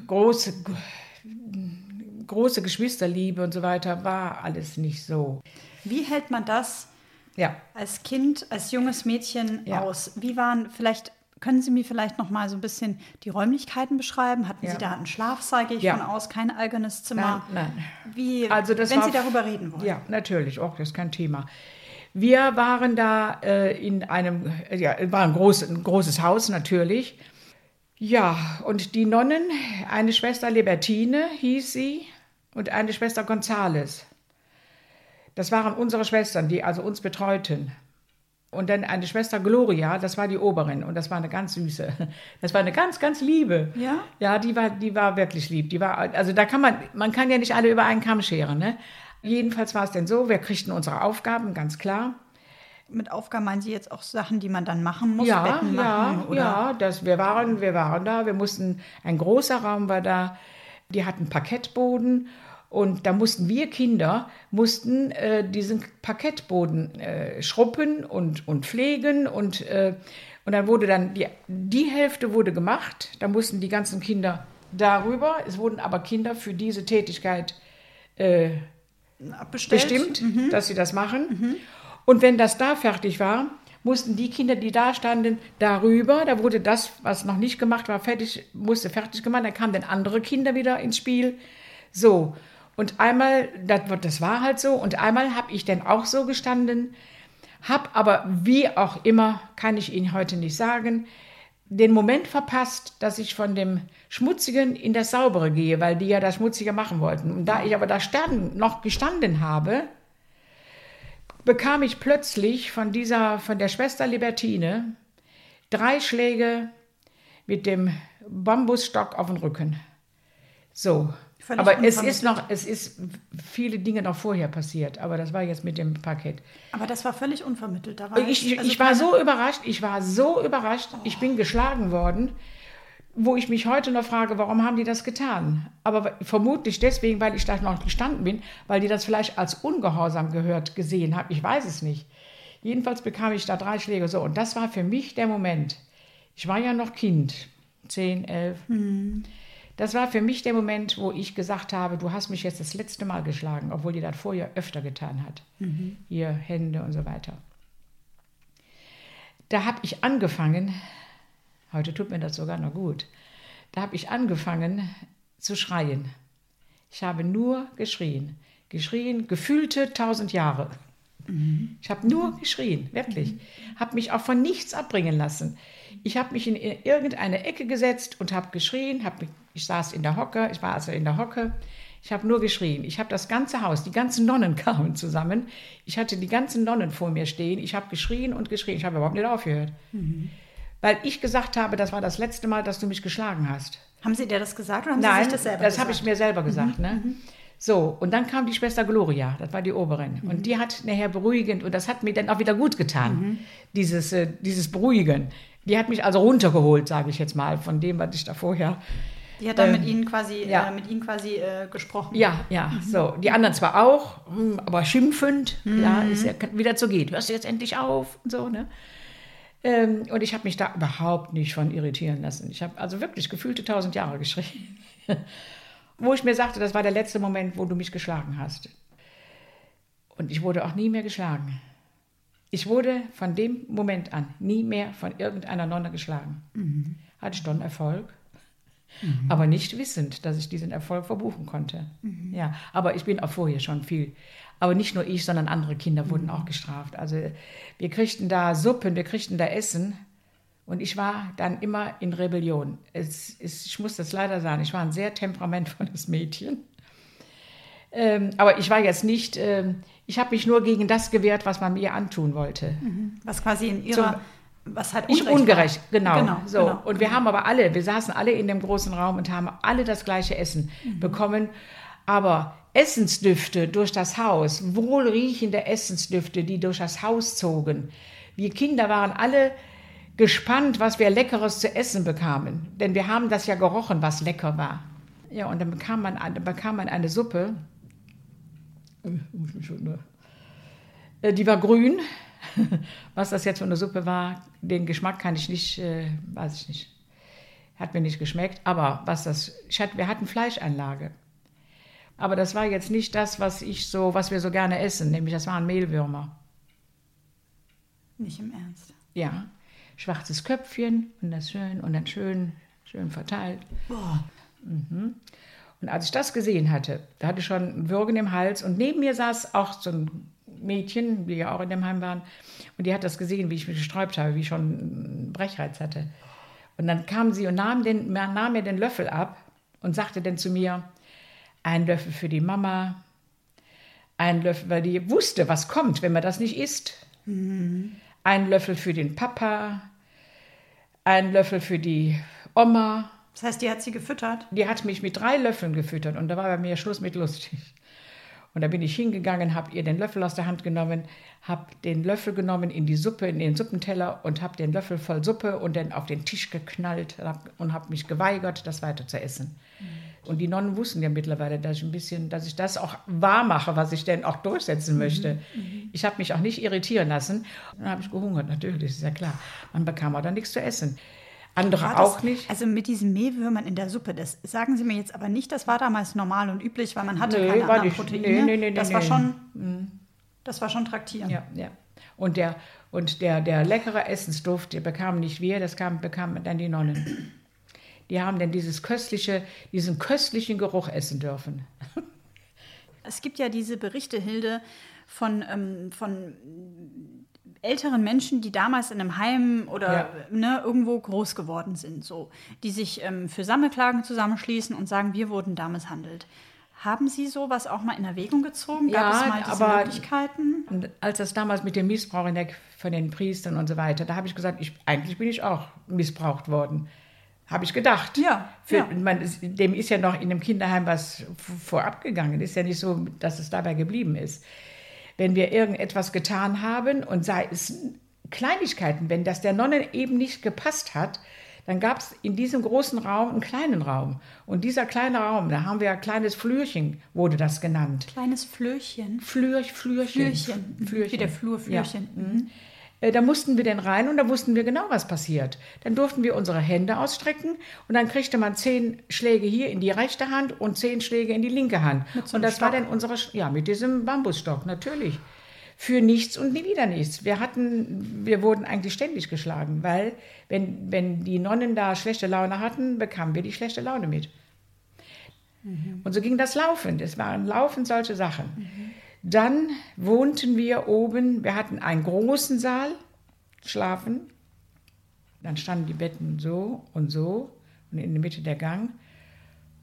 große, große Geschwisterliebe und so weiter war alles nicht so. Wie hält man das ja. als Kind, als junges Mädchen ja. aus? Wie waren vielleicht können Sie mir vielleicht noch mal so ein bisschen die Räumlichkeiten beschreiben? Hatten ja. Sie da einen Schlafsaal, gehe ich ja. von aus, kein eigenes Zimmer? Nein, nein. Wie, also das wenn war, Sie darüber reden wollen. Ja, natürlich, auch das ist kein Thema. Wir waren da äh, in einem, ja, war ein, groß, ein großes Haus natürlich. Ja, und die Nonnen, eine Schwester Libertine hieß sie und eine Schwester Gonzales. Das waren unsere Schwestern, die also uns betreuten. Und dann eine Schwester Gloria, das war die Oberin und das war eine ganz süße. Das war eine ganz, ganz liebe. Ja? Ja, die war, die war wirklich lieb. Die war, also da kann man, man kann ja nicht alle über einen Kamm scheren, ne? Jedenfalls war es denn so, wir kriegten unsere Aufgaben, ganz klar. Mit Aufgaben meinen Sie jetzt auch Sachen, die man dann machen muss? Ja, Betten machen, ja, oder? ja. Das, wir, waren, wir waren da, wir mussten, ein großer Raum war da, die hatten Parkettboden und da mussten wir Kinder, mussten äh, diesen Parkettboden äh, schruppen und, und pflegen und, äh, und dann wurde dann, die, die Hälfte wurde gemacht, da mussten die ganzen Kinder darüber, es wurden aber Kinder für diese Tätigkeit äh, bestimmt, mhm. dass sie das machen. Mhm. Und wenn das da fertig war, mussten die Kinder, die da standen, darüber. Da wurde das, was noch nicht gemacht war, fertig, musste fertig gemacht. Dann kamen dann andere Kinder wieder ins Spiel. So. Und einmal, das, war halt so, und einmal habe ich dann auch so gestanden, habe aber wie auch immer, kann ich Ihnen heute nicht sagen, den Moment verpasst, dass ich von dem Schmutzigen in das Saubere gehe, weil die ja das Schmutzige machen wollten. Und da ich aber da stand, noch gestanden habe, bekam ich plötzlich von dieser, von der Schwester Libertine drei Schläge mit dem Bambusstock auf den Rücken. So, aber es ist noch, es ist viele Dinge noch vorher passiert, aber das war jetzt mit dem Paket. Aber das war völlig unvermittelt. Da war ich, ich, also ich war so überrascht, ich war so überrascht, oh. ich bin geschlagen worden, wo ich mich heute noch frage, warum haben die das getan? Aber vermutlich deswegen, weil ich da noch gestanden bin, weil die das vielleicht als Ungehorsam gehört gesehen haben. Ich weiß es nicht. Jedenfalls bekam ich da drei Schläge so und das war für mich der Moment. Ich war ja noch Kind, zehn, elf. Mhm. Das war für mich der Moment, wo ich gesagt habe, du hast mich jetzt das letzte Mal geschlagen, obwohl die das vorher öfter getan hat. Mhm. Hier Hände und so weiter. Da habe ich angefangen, heute tut mir das sogar noch gut, da habe ich angefangen zu schreien. Ich habe nur geschrien, geschrien, gefühlte tausend Jahre. Mhm. Ich habe nur geschrien, wirklich. Mhm. Habe mich auch von nichts abbringen lassen. Ich habe mich in irgendeine Ecke gesetzt und habe geschrien, hab mich, ich saß in der Hocke, ich war also in der Hocke, ich habe nur geschrien. Ich habe das ganze Haus, die ganzen Nonnen kamen zusammen. Ich hatte die ganzen Nonnen vor mir stehen. Ich habe geschrien und geschrien. Ich habe überhaupt nicht aufgehört. Mhm. Weil ich gesagt habe, das war das letzte Mal, dass du mich geschlagen hast. Haben Sie dir das gesagt oder haben Nein, Sie sich das selber das habe ich mir selber gesagt. Mhm. Ne? Mhm. So, und dann kam die Schwester Gloria, das war die Oberin. Mhm. Und die hat nachher beruhigend, und das hat mir dann auch wieder gut getan, mhm. dieses, äh, dieses Beruhigen. Die hat mich also runtergeholt, sage ich jetzt mal, von dem, was ich da vorher. Die hat dann ähm, mit Ihnen quasi, ja. äh, mit Ihnen quasi äh, gesprochen. Ja, ja, mhm. so. Die anderen zwar auch, hm, aber schimpfend, mhm. ja, ist ja wieder zu geht. Hörst du jetzt endlich auf und so, ne? Ähm, und ich habe mich da überhaupt nicht von irritieren lassen. Ich habe also wirklich gefühlte tausend Jahre geschrien. wo ich mir sagte, das war der letzte Moment, wo du mich geschlagen hast. Und ich wurde auch nie mehr geschlagen. Ich wurde von dem Moment an nie mehr von irgendeiner Nonne geschlagen. Mhm. Hatte ich dann Erfolg, mhm. aber nicht wissend, dass ich diesen Erfolg verbuchen konnte. Mhm. Ja, aber ich bin auch vorher schon viel. Aber nicht nur ich, sondern andere Kinder wurden mhm. auch gestraft. Also wir kriegten da Suppen, wir kriegten da Essen. Und ich war dann immer in Rebellion. Es, es, ich muss das leider sagen, ich war ein sehr temperamentvolles Mädchen. Ähm, aber ich war jetzt nicht, ähm, ich habe mich nur gegen das gewehrt, was man mir antun wollte. Mhm. Was quasi in ihrer, Zum, was halt ungerecht, ungerecht genau. genau. so. Genau, und wir genau. haben aber alle, wir saßen alle in dem großen Raum und haben alle das gleiche Essen mhm. bekommen. Aber Essensdüfte durch das Haus, wohlriechende Essensdüfte, die durch das Haus zogen. Wir Kinder waren alle gespannt, was wir Leckeres zu essen bekamen. Denn wir haben das ja gerochen, was lecker war. Ja, und dann bekam man, dann bekam man eine Suppe. Äh, die war grün. Was das jetzt für eine Suppe war, den Geschmack kann ich nicht, äh, weiß ich nicht. Hat mir nicht geschmeckt. Aber was das, hatte, wir hatten Fleischanlage. Aber das war jetzt nicht das, was ich so, was wir so gerne essen, nämlich das waren Mehlwürmer. Nicht im Ernst. Ja schwarzes Köpfchen und das schön und dann schön, schön verteilt. Boah. Mhm. Und als ich das gesehen hatte, da hatte ich schon Würgen im Hals und neben mir saß auch so ein Mädchen, die ja auch in dem Heim waren, und die hat das gesehen, wie ich mich gesträubt habe, wie ich schon einen Brechreiz hatte. Und dann kam sie und nahm, den, nahm mir den Löffel ab und sagte dann zu mir, ein Löffel für die Mama, ein Löffel, weil die wusste, was kommt, wenn man das nicht isst. Mhm. Ein Löffel für den Papa, ein Löffel für die Oma. Das heißt, die hat sie gefüttert? Die hat mich mit drei Löffeln gefüttert und da war bei mir Schluss mit lustig. Und da bin ich hingegangen, habe ihr den Löffel aus der Hand genommen, habe den Löffel genommen in die Suppe, in den Suppenteller und habe den Löffel voll Suppe und dann auf den Tisch geknallt und habe mich geweigert, das weiter zu essen. Mhm. Und die Nonnen wussten ja mittlerweile, dass ich ein bisschen, dass ich das auch wahr mache, was ich denn auch durchsetzen möchte. Mhm. Ich habe mich auch nicht irritieren lassen. Dann habe ich gehungert, natürlich, ist ja klar. Man bekam auch dann nichts zu essen. Andere das, auch nicht. Also mit diesen Mehlwürmern in der Suppe, das sagen Sie mir jetzt aber nicht, das war damals normal und üblich, weil man hatte nee, keine anderen nicht. Proteine. Nee, nee, nee, das nee, war schon, mhm. das war schon traktierend. Ja, ja. Und der, und der, der leckere Essensduft, der bekam nicht wir, das kam, bekamen dann die Nonnen die haben denn dieses köstliche, diesen köstlichen Geruch essen dürfen. Es gibt ja diese Berichte, Hilde, von, ähm, von älteren Menschen, die damals in einem Heim oder ja. ne, irgendwo groß geworden sind, so, die sich ähm, für Sammelklagen zusammenschließen und sagen, wir wurden da misshandelt. Haben Sie sowas auch mal in Erwägung gezogen? Gab ja, es mal diese aber Möglichkeiten? Als das damals mit dem Missbrauch in der, von den Priestern und so weiter, da habe ich gesagt, ich, eigentlich bin ich auch missbraucht worden. Habe ich gedacht. Ja, Für, ja. Man, dem ist ja noch in einem Kinderheim was vorab gegangen. Ist ja nicht so, dass es dabei geblieben ist. Wenn wir irgendetwas getan haben und sei es Kleinigkeiten, wenn das der Nonne eben nicht gepasst hat, dann gab es in diesem großen Raum einen kleinen Raum. Und dieser kleine Raum, da haben wir ein kleines Flürchen, wurde das genannt. Kleines Flürchen? Flür, Flürchen. Flürchen. Flürchen. Wie der Flur, Flürchen. Ja. Mhm. Äh, da mussten wir dann rein und da wussten wir genau, was passiert. Dann durften wir unsere Hände ausstrecken und dann kriegte man zehn Schläge hier in die rechte Hand und zehn Schläge in die linke Hand. So und das Stock. war dann unsere, ja, mit diesem Bambusstock, natürlich. Für nichts und nie wieder nichts. Wir hatten, wir wurden eigentlich ständig geschlagen, weil wenn, wenn die Nonnen da schlechte Laune hatten, bekamen wir die schlechte Laune mit. Mhm. Und so ging das laufend. Es waren laufend solche Sachen. Mhm. Dann wohnten wir oben, wir hatten einen großen Saal, schlafen. Dann standen die Betten so und so und in der Mitte der Gang.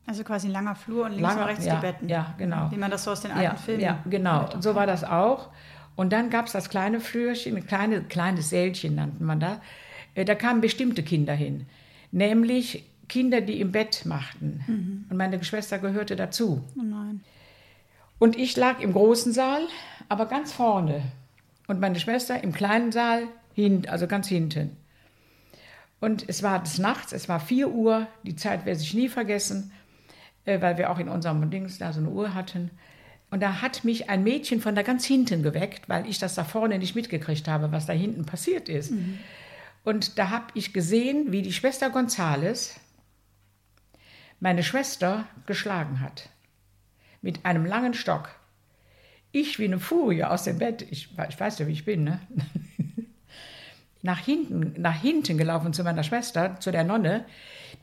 Also quasi ein langer Flur und links langer, und rechts ja, die Betten. Ja, genau. Wie man das so aus den alten ja, Filmen Ja, genau. Und so war das auch. Und dann gab es das kleine Flürchen, ein kleine, kleines Sälchen nannten man da. Äh, da kamen bestimmte Kinder hin. Nämlich Kinder, die im Bett machten. Mhm. Und meine Schwester gehörte dazu. Oh nein. Und ich lag im großen Saal, aber ganz vorne. Und meine Schwester im kleinen Saal, also ganz hinten. Und es war des Nachts, es war 4 Uhr, die Zeit werde ich nie vergessen, äh, weil wir auch in unserem Dings da so eine Uhr hatten. Und da hat mich ein Mädchen von da ganz hinten geweckt, weil ich das da vorne nicht mitgekriegt habe, was da hinten passiert ist. Mhm. Und da habe ich gesehen, wie die Schwester Gonzales meine Schwester geschlagen hat. Mit einem langen Stock. Ich wie eine Furie aus dem Bett, ich, ich weiß ja, wie ich bin, ne? nach hinten, nach hinten gelaufen zu meiner Schwester, zu der Nonne.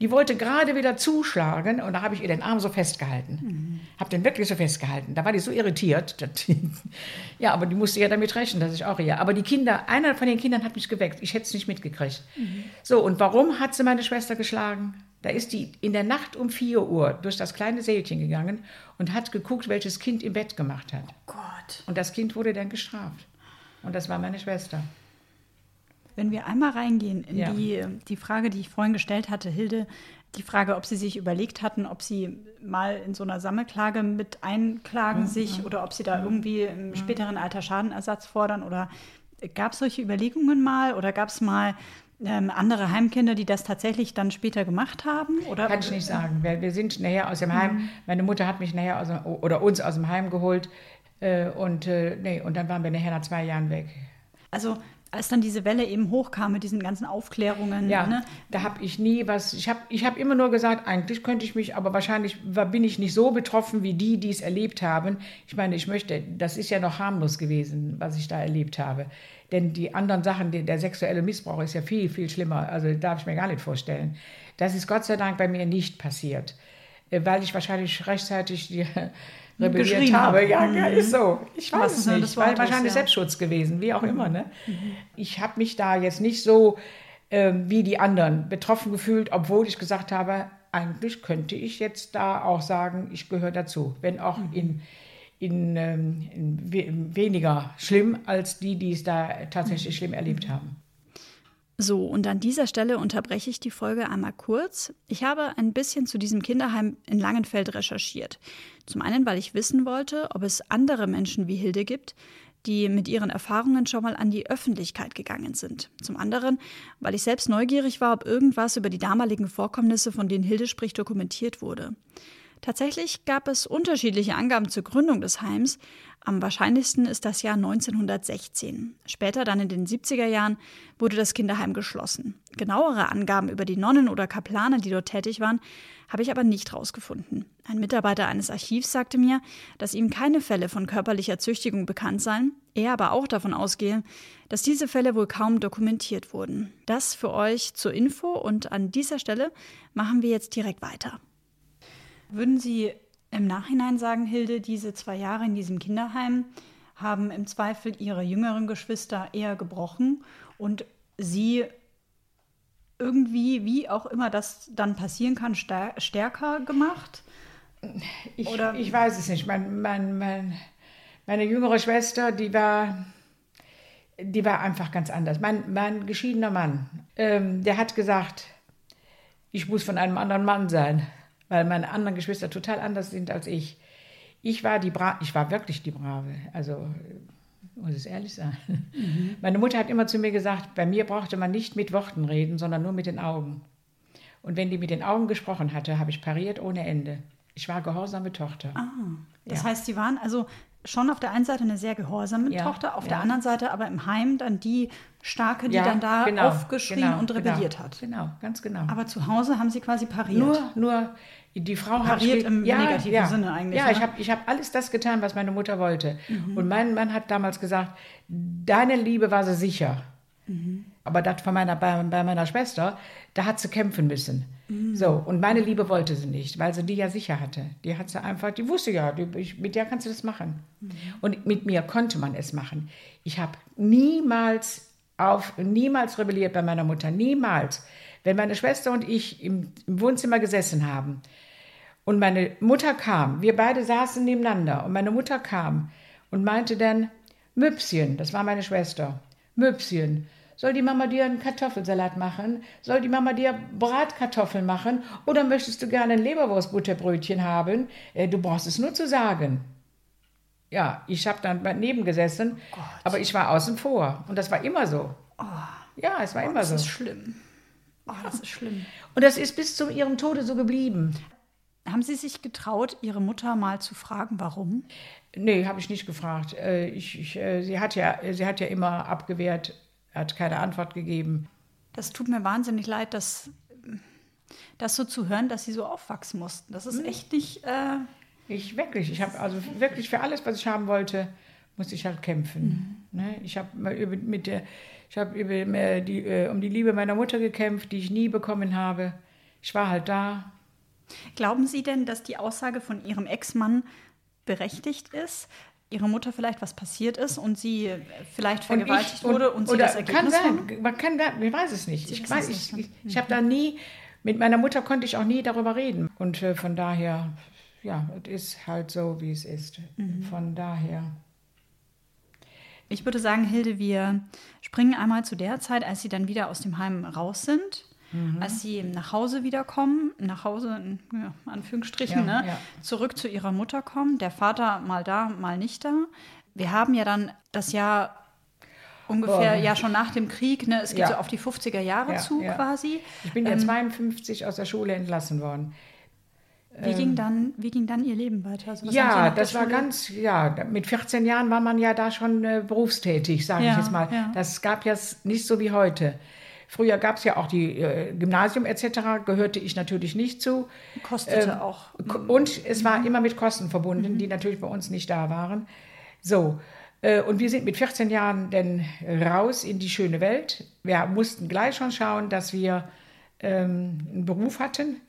Die wollte gerade wieder zuschlagen und da habe ich ihr den Arm so festgehalten. Mhm. Habe den wirklich so festgehalten. Da war die so irritiert. ja, aber die musste ja damit rechnen, dass ich auch hier. Aber die Kinder, einer von den Kindern hat mich geweckt. Ich hätte es nicht mitgekriegt. Mhm. So, und warum hat sie meine Schwester geschlagen? Da ist die in der Nacht um 4 Uhr durch das kleine Sälchen gegangen und hat geguckt, welches Kind im Bett gemacht hat. Oh Gott. Und das Kind wurde dann gestraft. Und das war meine Schwester. Wenn wir einmal reingehen in ja. die, die Frage, die ich vorhin gestellt hatte, Hilde, die Frage, ob Sie sich überlegt hatten, ob Sie mal in so einer Sammelklage mit einklagen mhm. sich oder ob Sie da irgendwie im späteren Alter Schadenersatz fordern oder gab es solche Überlegungen mal oder gab es mal ähm, andere Heimkinder, die das tatsächlich dann später gemacht haben? Oder? Kann ich nicht sagen. Wir, wir sind nachher aus dem Heim, mhm. meine Mutter hat mich nachher aus, oder uns aus dem Heim geholt äh, und, äh, nee, und dann waren wir nachher nach zwei Jahren weg. Also als dann diese Welle eben hochkam mit diesen ganzen Aufklärungen. Ja, ne? da habe ich nie was, ich habe ich hab immer nur gesagt, eigentlich könnte ich mich, aber wahrscheinlich bin ich nicht so betroffen wie die, die es erlebt haben. Ich meine, ich möchte, das ist ja noch harmlos gewesen, was ich da erlebt habe. Denn die anderen Sachen, der sexuelle Missbrauch ist ja viel, viel schlimmer. Also darf ich mir gar nicht vorstellen. Das ist Gott sei Dank bei mir nicht passiert, äh, weil ich wahrscheinlich rechtzeitig die rebelliert habe. habe. Ja, ja, ist so. Ich weiß es nicht. Das war wahrscheinlich ja. Selbstschutz gewesen, wie auch mhm. immer. Ne? Mhm. Ich habe mich da jetzt nicht so äh, wie die anderen betroffen gefühlt, obwohl ich gesagt habe, eigentlich könnte ich jetzt da auch sagen, ich gehöre dazu, wenn auch mhm. in, in, ähm, in, weniger schlimm als die, die es da tatsächlich mhm. schlimm erlebt haben. So, und an dieser Stelle unterbreche ich die Folge einmal kurz. Ich habe ein bisschen zu diesem Kinderheim in Langenfeld recherchiert. Zum einen, weil ich wissen wollte, ob es andere Menschen wie Hilde gibt, die mit ihren Erfahrungen schon mal an die Öffentlichkeit gegangen sind. Zum anderen, weil ich selbst neugierig war, ob irgendwas über die damaligen Vorkommnisse, von denen Hilde spricht, dokumentiert wurde. Tatsächlich gab es unterschiedliche Angaben zur Gründung des Heims. Am wahrscheinlichsten ist das Jahr 1916. Später, dann in den 70er Jahren, wurde das Kinderheim geschlossen. Genauere Angaben über die Nonnen oder Kaplane, die dort tätig waren, habe ich aber nicht rausgefunden. Ein Mitarbeiter eines Archivs sagte mir, dass ihm keine Fälle von körperlicher Züchtigung bekannt seien, er aber auch davon ausgehe, dass diese Fälle wohl kaum dokumentiert wurden. Das für euch zur Info und an dieser Stelle machen wir jetzt direkt weiter. Würden Sie im Nachhinein sagen, Hilde, diese zwei Jahre in diesem Kinderheim haben im Zweifel Ihre jüngeren Geschwister eher gebrochen und Sie irgendwie, wie auch immer das dann passieren kann, stärker gemacht? Ich, Oder? ich weiß es nicht. Mein, mein, mein, meine jüngere Schwester, die war, die war einfach ganz anders. Mein, mein geschiedener Mann, ähm, der hat gesagt, ich muss von einem anderen Mann sein weil meine anderen Geschwister total anders sind als ich. Ich war die Bra ich war wirklich die Brave, also muss es ehrlich sein. Mhm. Meine Mutter hat immer zu mir gesagt, bei mir brauchte man nicht mit Worten reden, sondern nur mit den Augen. Und wenn die mit den Augen gesprochen hatte, habe ich pariert ohne Ende. Ich war gehorsame Tochter. Ah, das ja. heißt, Sie waren also schon auf der einen Seite eine sehr gehorsame ja, Tochter, auf ja. der anderen Seite aber im Heim dann die starke, die ja, dann da genau, aufgeschrien genau, und rebelliert genau, hat. Genau, ganz genau. Aber zu Hause haben Sie quasi pariert. Nur, nur die Frau pariert im ja, negativen Sinne eigentlich. Ja, ne? ich habe ich hab alles das getan, was meine Mutter wollte. Mhm. Und mein Mann hat damals gesagt, deine Liebe war so sicher. Mhm. Aber das von meiner, bei, bei meiner Schwester, da hat sie kämpfen müssen. Mhm. So, und meine Liebe wollte sie nicht, weil sie die ja sicher hatte. Die hat sie einfach, die wusste ja, die, ich, mit der kannst du das machen. Mhm. Und mit mir konnte man es machen. Ich habe niemals auf, niemals rebelliert bei meiner Mutter, niemals. Wenn meine Schwester und ich im, im Wohnzimmer gesessen haben und meine Mutter kam, wir beide saßen nebeneinander und meine Mutter kam und meinte dann, Müpschen, das war meine Schwester, Müpschen, soll die Mama dir einen Kartoffelsalat machen? Soll die Mama dir Bratkartoffeln machen? Oder möchtest du gerne ein Leberwurstbutterbrötchen haben? Äh, du brauchst es nur zu sagen. Ja, ich habe dann daneben gesessen, Gott. aber ich war außen vor. Und das war immer so. Ja, es war Oh, immer das so. ist schlimm. Oh, das ist schlimm. Und das ist bis zu ihrem Tode so geblieben. Haben Sie sich getraut, Ihre Mutter mal zu fragen, warum? Nee, habe ich nicht gefragt. Äh, Ich, ich, äh, sie, hat ja, sie hat ja immer abgewehrt, hat keine Antwort gegeben. Das tut mir wahnsinnig leid, das, das so zu hören, dass Sie so aufwachsen mussten. Das Hm. ist echt nicht. Äh, Ich wirklich, ich habe also wirklich für alles, was ich haben wollte, musste ich halt kämpfen. Ne? Ich habe mit der, ich habe über äh, die, äh, um die Liebe meiner Mutter gekämpft, die ich nie bekommen habe. Ich war halt da. Glauben Sie denn, dass die Aussage von Ihrem Ex-Mann berechtigt ist? Ihre Mutter vielleicht was passiert ist und sie äh, vielleicht Und vergewaltigt ich- und- wurde und sie oder das Ergebnis kann sein, man kann da, ich weiß es nicht. Sie Ich weiß, es ich, ich, ich habe da nie mit meiner Mutter konnte ich auch nie darüber reden und äh, von daher, ja, es ist halt so, wie es ist. Mhm. Von daher. Ich würde sagen, Hilde, wir springen einmal zu der Zeit, als Sie dann wieder aus dem Heim raus sind. Mhm. Als sie nach Hause wiederkommen, nach Hause in ja, Anführungsstrichen, Ja, ne, ja. zurück zu ihrer Mutter kommen, der Vater mal da, mal nicht da. Wir haben ja dann das Jahr ungefähr Oh. ja schon nach dem Krieg, ne, es geht Ja. so auf die 50er Jahre Ja, zu quasi. Ich bin ja Ähm, 52 aus der Schule entlassen worden. Wie, ging dann, wie ging dann ihr Leben weiter? Also Ja, das war ganz, ja, mit 14 Jahren war man ja da schon äh, berufstätig, sage Ja, ich jetzt mal. ja. Das gab ja nicht so wie heute. Früher gab es ja auch die äh, Gymnasium etc., gehörte ich natürlich nicht zu. Kostete Ähm, auch. Und es war Mhm. immer mit Kosten verbunden, die natürlich bei uns nicht da waren. So, äh, und wir sind mit 14 Jahren dann raus in die schöne Welt. Wir mussten gleich schon schauen, dass wir ähm, einen Beruf hatten.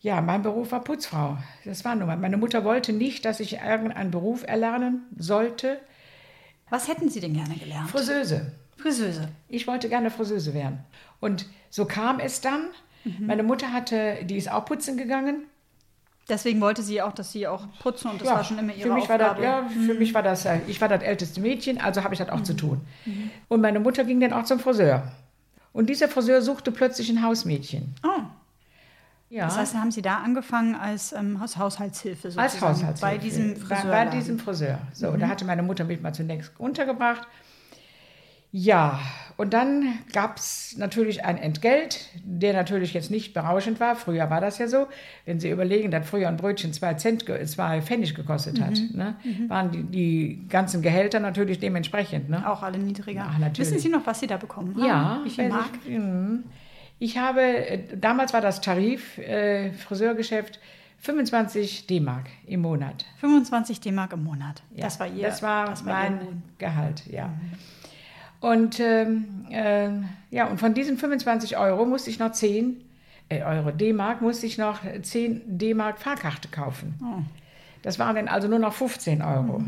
Ja, mein Beruf war Putzfrau. Das war nun mal. Meine Mutter wollte nicht, dass ich irgendeinen Beruf erlernen sollte. Was hätten Sie denn gerne gelernt? Friseuse. Friseuse. Ich wollte gerne Friseuse werden. Und so kam es dann. Meine Mutter hatte, die ist auch putzen gegangen. Deswegen wollte sie auch, dass sie auch putzen und das war schon immer ihre für mich Aufgabe. War das, ja, für mich war das, äh, ich war das älteste Mädchen, also habe ich das auch zu tun. Und meine Mutter ging dann auch zum Friseur. Und dieser Friseur suchte plötzlich ein Hausmädchen. Oh. Ja, Das heißt, haben Sie da angefangen als, ähm, Haushaltshilfe sozusagen. als Haushaltshilfe. Bei diesem Bei, Friseur. bei diesem Friseur. So, da hatte meine Mutter mich mal zunächst untergebracht. Ja, und dann gab es natürlich ein Entgelt, der natürlich jetzt nicht berauschend war. Früher war das ja so. Wenn Sie überlegen, dass früher ein Brötchen zwei, Cent, zwei Pfennig gekostet hat, ne? waren die, die ganzen Gehälter natürlich dementsprechend. Ne? Auch alle niedriger. Ach, natürlich. Wissen Sie noch, was Sie da bekommen haben? Ja, Wie viel Mark? Ich, mhm. ich habe, äh, damals war das Tarif, äh, Friseurgeschäft, 25 D-Mark im Monat. 25 D-Mark im Monat. Ja, das war Ihr Das war das war mein. Gehalt, ja. Und, ähm, äh, ja, und von diesen 25 Euro musste ich noch 10 äh, Euro D-Mark, musste ich noch 10 D-Mark Fahrkarte kaufen. Oh. Das waren dann also nur noch 15 Euro.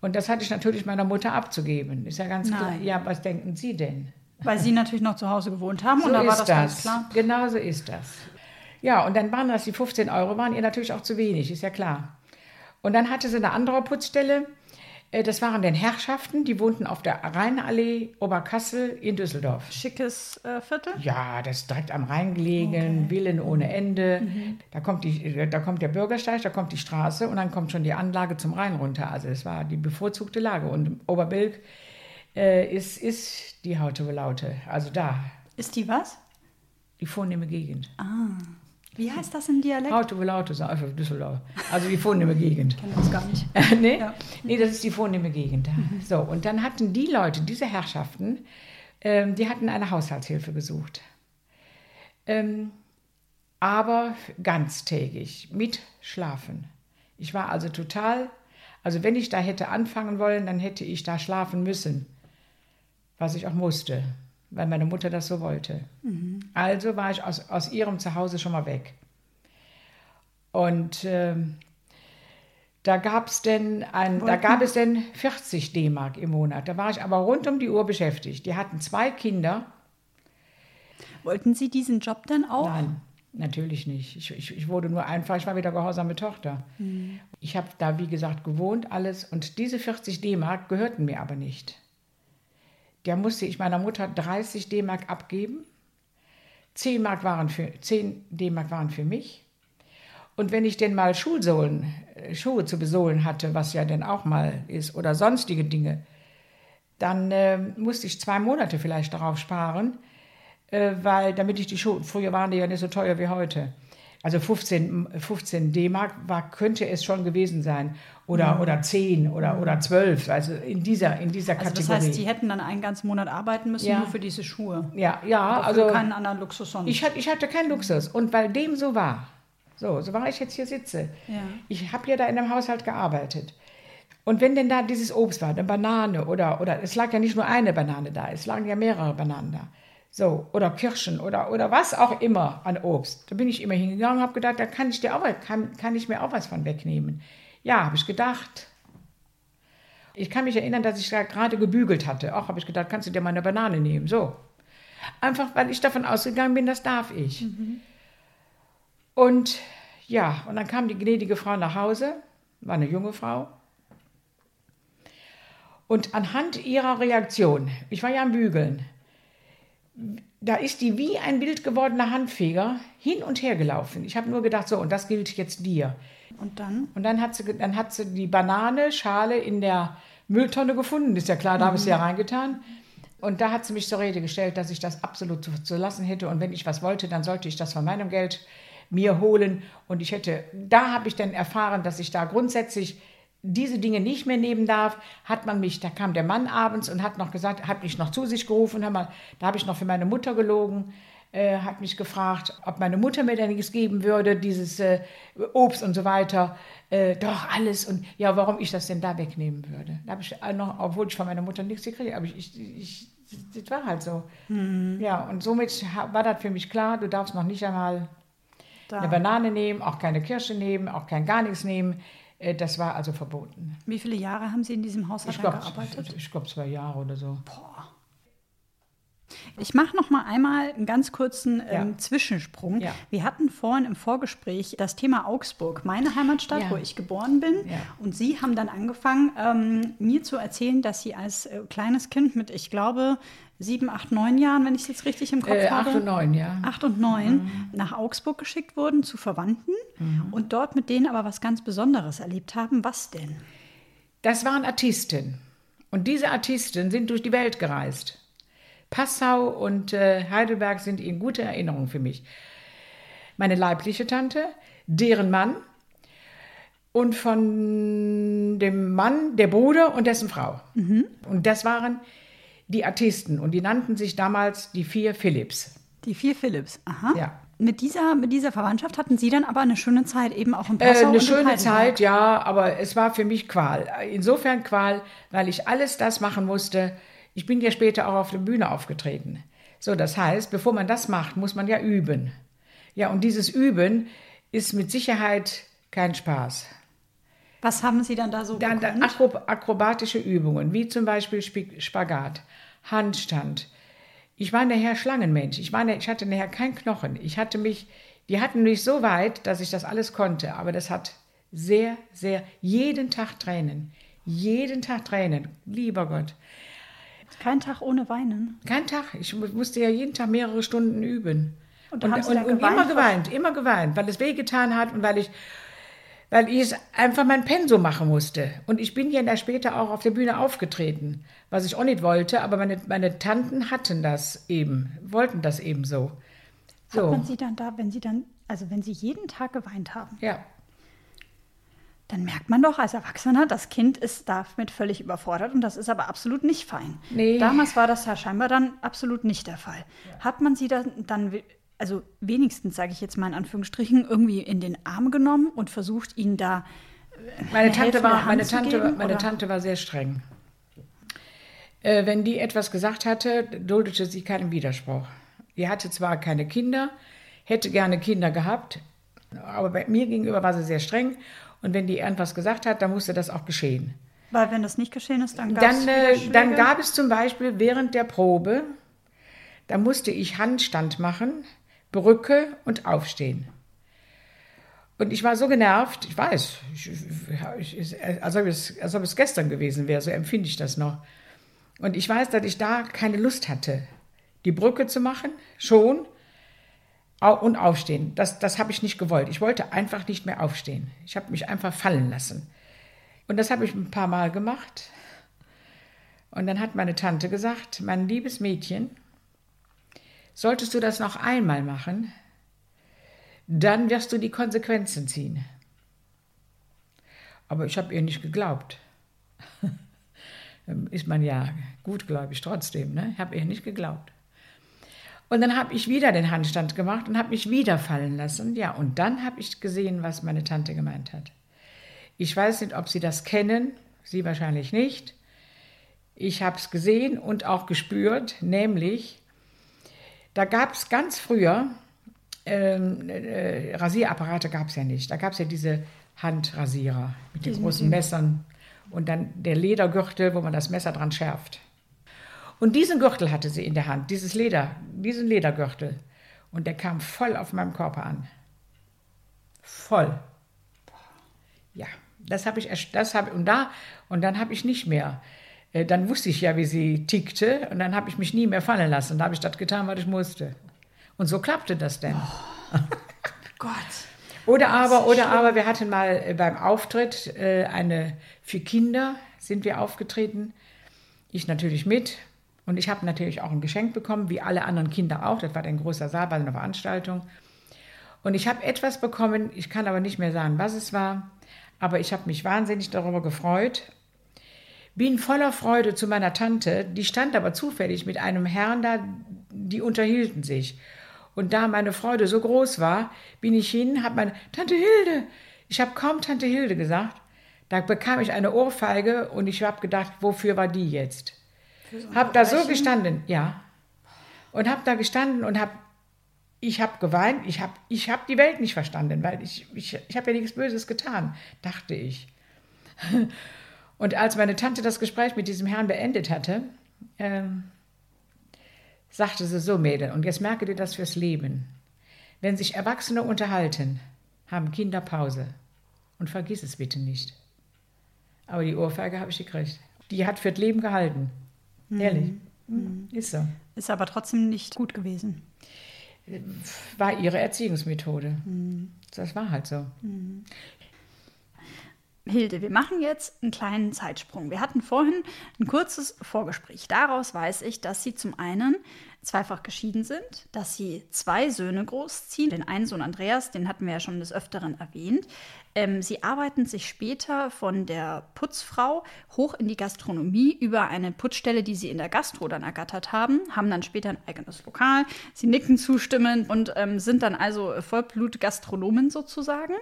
Und das hatte ich natürlich meiner Mutter abzugeben. Ist ja ganz klar. Nein. Ja, was denken Sie denn? Weil Sie natürlich noch zu Hause gewohnt haben So und da war ist das, ganz klar. Genau so ist das. Ja, und dann waren das die 15 Euro, waren ihr natürlich auch zu wenig, ist ja klar. Und dann hatte sie eine andere Putzstelle. Äh, Das waren den Herrschaften, die wohnten auf der Rheinallee Oberkassel in Düsseldorf. Schickes äh, Viertel? Ja, das ist direkt am Rhein gelegen, Villen ohne Ende. Da, kommt die, da kommt der Bürgersteig, da kommt die Straße und dann kommt schon die Anlage zum Rhein runter. Also es war die bevorzugte Lage. Und Oberbilk äh, ist, ist die Haute Laute. Also da, Ist die was? die vornehme Gegend. Wie heißt das im Dialekt? Auto Laute ist einfach Düsseldorf. Also die vornehme Gegend. Ich das gar nicht. nee? Ja. nee, das ist die vornehme Gegend. So, und dann hatten die Leute, diese Herrschaften, ähm, die hatten eine Haushaltshilfe gesucht. Ähm, aber ganztägig, mit Schlafen. Ich war also total, also wenn ich da hätte anfangen wollen, dann hätte ich da schlafen müssen. Was ich auch musste, weil meine Mutter das so wollte. Also war ich aus, aus ihrem Zuhause schon mal weg. Und ähm, da gab es denn ein, da gab es denn 40 D-Mark im Monat. Da war ich aber rund um die Uhr beschäftigt. Die hatten zwei Kinder. Wollten Sie diesen Job denn auch? Nein, natürlich nicht. Ich, ich, ich wurde nur einfach, ich war wieder gehorsame Tochter. Ich habe da, wie gesagt, gewohnt, alles. Und diese 40 D-Mark gehörten mir aber nicht. Der musste ich meiner Mutter 30 D-Mark abgeben. 10 Mark waren für 10 D-Mark waren für mich. Und wenn ich denn mal Schulsohlen, äh, Schuhe zu besohlen hatte, was ja dann auch mal ist, oder sonstige Dinge, dann äh, musste ich zwei Monate vielleicht darauf sparen, äh, weil damit ich die Schuhe, früher waren die ja nicht so teuer wie heute. Also 15, 15 D-Mark war, könnte es schon gewesen sein. Oder, mhm. oder 10 oder, oder 12, also in dieser, in dieser also Kategorie. Das heißt, die hätten dann einen ganzen Monat arbeiten müssen, ja. nur für diese Schuhe. Ja, ja. also keinen anderen Luxus sonst. Ich, hatte, ich hatte keinen Luxus. Und weil dem so war, so, so war ich jetzt hier sitze. Ja. Ich habe ja da in einem Haushalt gearbeitet. Und wenn denn da dieses Obst war, eine Banane oder, oder es lag ja nicht nur eine Banane da, es lagen ja mehrere Bananen da. So, oder Kirschen oder, oder was auch immer an Obst. Da bin ich immer hingegangen und habe gedacht, da kann ich, dir auch, kann, kann ich mir auch was von wegnehmen. Ja, habe ich gedacht. Ich kann mich erinnern, dass ich da gerade gebügelt hatte. Auch habe ich gedacht, kannst du dir mal eine Banane nehmen? So. Einfach, weil ich davon ausgegangen bin, das darf ich. Mhm. Und ja, und dann kam die gnädige Frau nach Hause, war eine junge Frau. Und anhand ihrer Reaktion, ich war ja am Bügeln, da ist die wie ein wild gewordener Handfeger hin und her gelaufen. Ich habe nur gedacht, so, und das gilt jetzt dir. Und dann? Und dann hat sie, dann hat sie die Banane, Schale in der Mülltonne gefunden. Ist ja klar, da mhm. habe ich sie ja reingetan. Und da hat sie mich zur Rede gestellt, dass ich das absolut zu, zu lassen hätte. Und wenn ich was wollte, dann sollte ich das von meinem Geld mir holen. Und ich hätte, da habe ich dann erfahren, dass ich da grundsätzlich diese Dinge nicht mehr nehmen darf, hat man mich, da kam der Mann abends und hat noch gesagt, hat mich noch zu sich gerufen, mal, da habe ich noch für meine Mutter gelogen, äh, hat mich gefragt, ob meine Mutter mir denn nichts geben würde, dieses äh, Obst und so weiter. Äh, doch, alles. Und ja, warum ich das denn da wegnehmen würde. Da habe ich noch, obwohl ich von meiner Mutter nichts gekriegt habe, ich, ich, ich das war halt so. Mhm. Ja, und somit war das für mich klar, du darfst noch nicht einmal da. eine Banane nehmen, auch keine Kirsche nehmen, auch kein gar nichts nehmen. Äh, das war also verboten. Wie viele Jahre haben Sie in diesem Haushalt glaub, gearbeitet? Ich glaube zwei Jahre oder so. Boah. Ich mache noch mal einmal einen ganz kurzen ja. ähm, Zwischensprung. Ja. Wir hatten vorhin im Vorgespräch das Thema Augsburg, meine Heimatstadt, ja. wo ich geboren bin. Und Sie haben dann angefangen, ähm, mir zu erzählen, dass Sie als äh, kleines Kind mit, ich glaube, sieben, acht, neun Jahren, wenn ich es jetzt richtig im Kopf äh, habe. Acht und neun, ja. Acht und neun mhm. nach Augsburg geschickt wurden zu Verwandten mhm. und dort mit denen aber was ganz Besonderes erlebt haben. Was denn? Das waren Artisten. Und diese Artisten sind durch die Welt gereist. Passau und äh, Heidelberg sind in guter Erinnerung für mich. Meine leibliche Tante, deren Mann und von dem Mann, der Bruder und dessen Frau. Mhm. Und das waren die Artisten und die nannten sich damals die vier Philips. Die vier Philips, aha. Ja. Mit dieser, mit dieser Verwandtschaft hatten Sie dann aber eine schöne Zeit eben auch in Passau? Äh, eine schöne Zeit, ja, aber es war für mich Qual. Insofern Qual, weil ich alles das machen musste. Ich bin ja später auch auf der Bühne aufgetreten. So, das heißt, bevor man das macht, muss man ja üben. Ja, und dieses Üben ist mit Sicherheit kein Spaß. Was haben Sie dann da so dann, dann akrobatische Übungen, wie zum Beispiel Spagat, Handstand. Ich war nachher Schlangenmensch. Ich, war, ich hatte nachher keinen Knochen. Ich hatte mich, die hatten mich so weit, dass ich das alles konnte. Aber das hat sehr, sehr, jeden Tag Tränen. Jeden Tag Tränen. Lieber Gott. Kein Tag ohne Weinen? Kein Tag. Ich musste ja jeden Tag mehrere Stunden üben. Und, und, und, und immer geweint, immer geweint, weil es wehgetan hat und weil ich weil ich einfach mein Pensum machen musste. Und ich bin ja dann später auch auf der Bühne aufgetreten, was ich auch nicht wollte, aber meine, meine Tanten hatten das eben, wollten das eben so. so. Hat man sie dann da, wenn sie dann, also wenn sie jeden Tag geweint haben? Ja. Dann merkt man doch als Erwachsener, das Kind ist damit völlig überfordert und das ist aber absolut nicht fein. Nee. Damals war das ja scheinbar dann absolut nicht der Fall. Ja. Hat man sie dann, dann also wenigstens, sage ich jetzt mal in Anführungsstrichen, irgendwie in den Arm genommen und versucht, ihn da. Äh, meine Tante, war, meine, Tante, geben, meine Tante war sehr streng. Äh, wenn die etwas gesagt hatte, duldete sie keinen Widerspruch. Die hatte zwar keine Kinder, hätte gerne Kinder gehabt, aber bei mir gegenüber war sie sehr streng. Und wenn die irgendwas gesagt hat, dann musste das auch geschehen. Weil wenn das nicht geschehen ist, dann gab dann, es. Äh, dann gab es zum Beispiel während der Probe, da musste ich Handstand machen Brücke und aufstehen. Und ich war so genervt, ich weiß, ich, ich, als, ob es, als ob es gestern gewesen wäre, so empfinde ich das noch. Und ich weiß, dass ich da keine Lust hatte, die Brücke zu machen, schon, und aufstehen. Das, das habe ich nicht gewollt. Ich wollte einfach nicht mehr aufstehen. Ich habe mich einfach fallen lassen. Und das habe ich ein paar Mal gemacht. Und dann hat meine Tante gesagt, mein liebes Mädchen, solltest du das noch einmal machen, dann wirst du die Konsequenzen ziehen. Aber ich habe ihr nicht geglaubt. Ist man ja gutgläubig trotzdem. Ne? Ich habe ihr nicht geglaubt. Und dann habe ich wieder den Handstand gemacht und habe mich wieder fallen lassen. Ja, und dann habe ich gesehen, was meine Tante gemeint hat. Ich weiß nicht, ob Sie das kennen, Sie wahrscheinlich nicht. Ich habe es gesehen und auch gespürt, nämlich, da gab es ganz früher, ähm, äh, Rasierapparate gab es ja nicht. Da gab es ja diese Handrasierer mit den großen Messern und dann der Ledergürtel, wo man das Messer dran schärft. Und diesen Gürtel hatte sie in der Hand, dieses Leder, diesen Ledergürtel. Und der kam voll auf meinem Körper an. Voll. Ja, das habe ich, das habe und da und dann habe ich nicht mehr. Äh, dann wusste ich ja, wie sie tickte und dann habe ich mich nie mehr fallen lassen. Da habe ich das getan, was ich musste. Und so klappte das denn. Oh, Gott. Oder aber, oder aber, wir hatten mal äh, beim Auftritt äh, eine für Kinder sind wir aufgetreten. Ich natürlich mit. Und ich habe natürlich auch ein Geschenk bekommen, wie alle anderen Kinder auch. Das war ein großer Saal bei einer Veranstaltung. Und ich habe etwas bekommen, ich kann aber nicht mehr sagen, was es war, aber ich habe mich wahnsinnig darüber gefreut. Bin voller Freude zu meiner Tante, die stand aber zufällig mit einem Herrn da, die unterhielten sich. Und da meine Freude so groß war, bin ich hin, habe meine Tante Hilde, ich habe kaum Tante Hilde gesagt. Da bekam ich eine Ohrfeige und ich habe gedacht, wofür war die jetzt? Hab da so gestanden, ja. Und hab da gestanden und hab, ich habe geweint, ich habe ich hab die Welt nicht verstanden, weil ich, ich, ich habe ja nichts Böses getan, dachte ich. Und als meine Tante das Gespräch mit diesem Herrn beendet hatte, ähm, sagte sie so, Mädel, und jetzt merke dir das fürs Leben. Wenn sich Erwachsene unterhalten, haben Kinder Pause. Und vergiss es bitte nicht. Aber die Ohrfeige habe ich gekriegt. Die hat fürs Leben gehalten. Mhm. Ehrlich. Mhm. Ist so. Ist aber trotzdem nicht gut gewesen. War ihre Erziehungsmethode. Mhm. Das war halt so. Hilde, wir machen jetzt einen kleinen Zeitsprung. Wir hatten vorhin ein kurzes Vorgespräch. Daraus weiß ich, dass Sie zum einen zweifach geschieden sind, dass Sie zwei Söhne großziehen. Den einen Sohn Andreas, den hatten wir ja schon des Öfteren erwähnt. Ähm, Sie arbeiten sich später von der Putzfrau hoch in die Gastronomie über eine Putzstelle, die Sie in der Gastro dann ergattert haben, haben dann später ein eigenes Lokal. Sie nicken zustimmend und ähm, sind dann also Vollblut-Gastronomen sozusagen.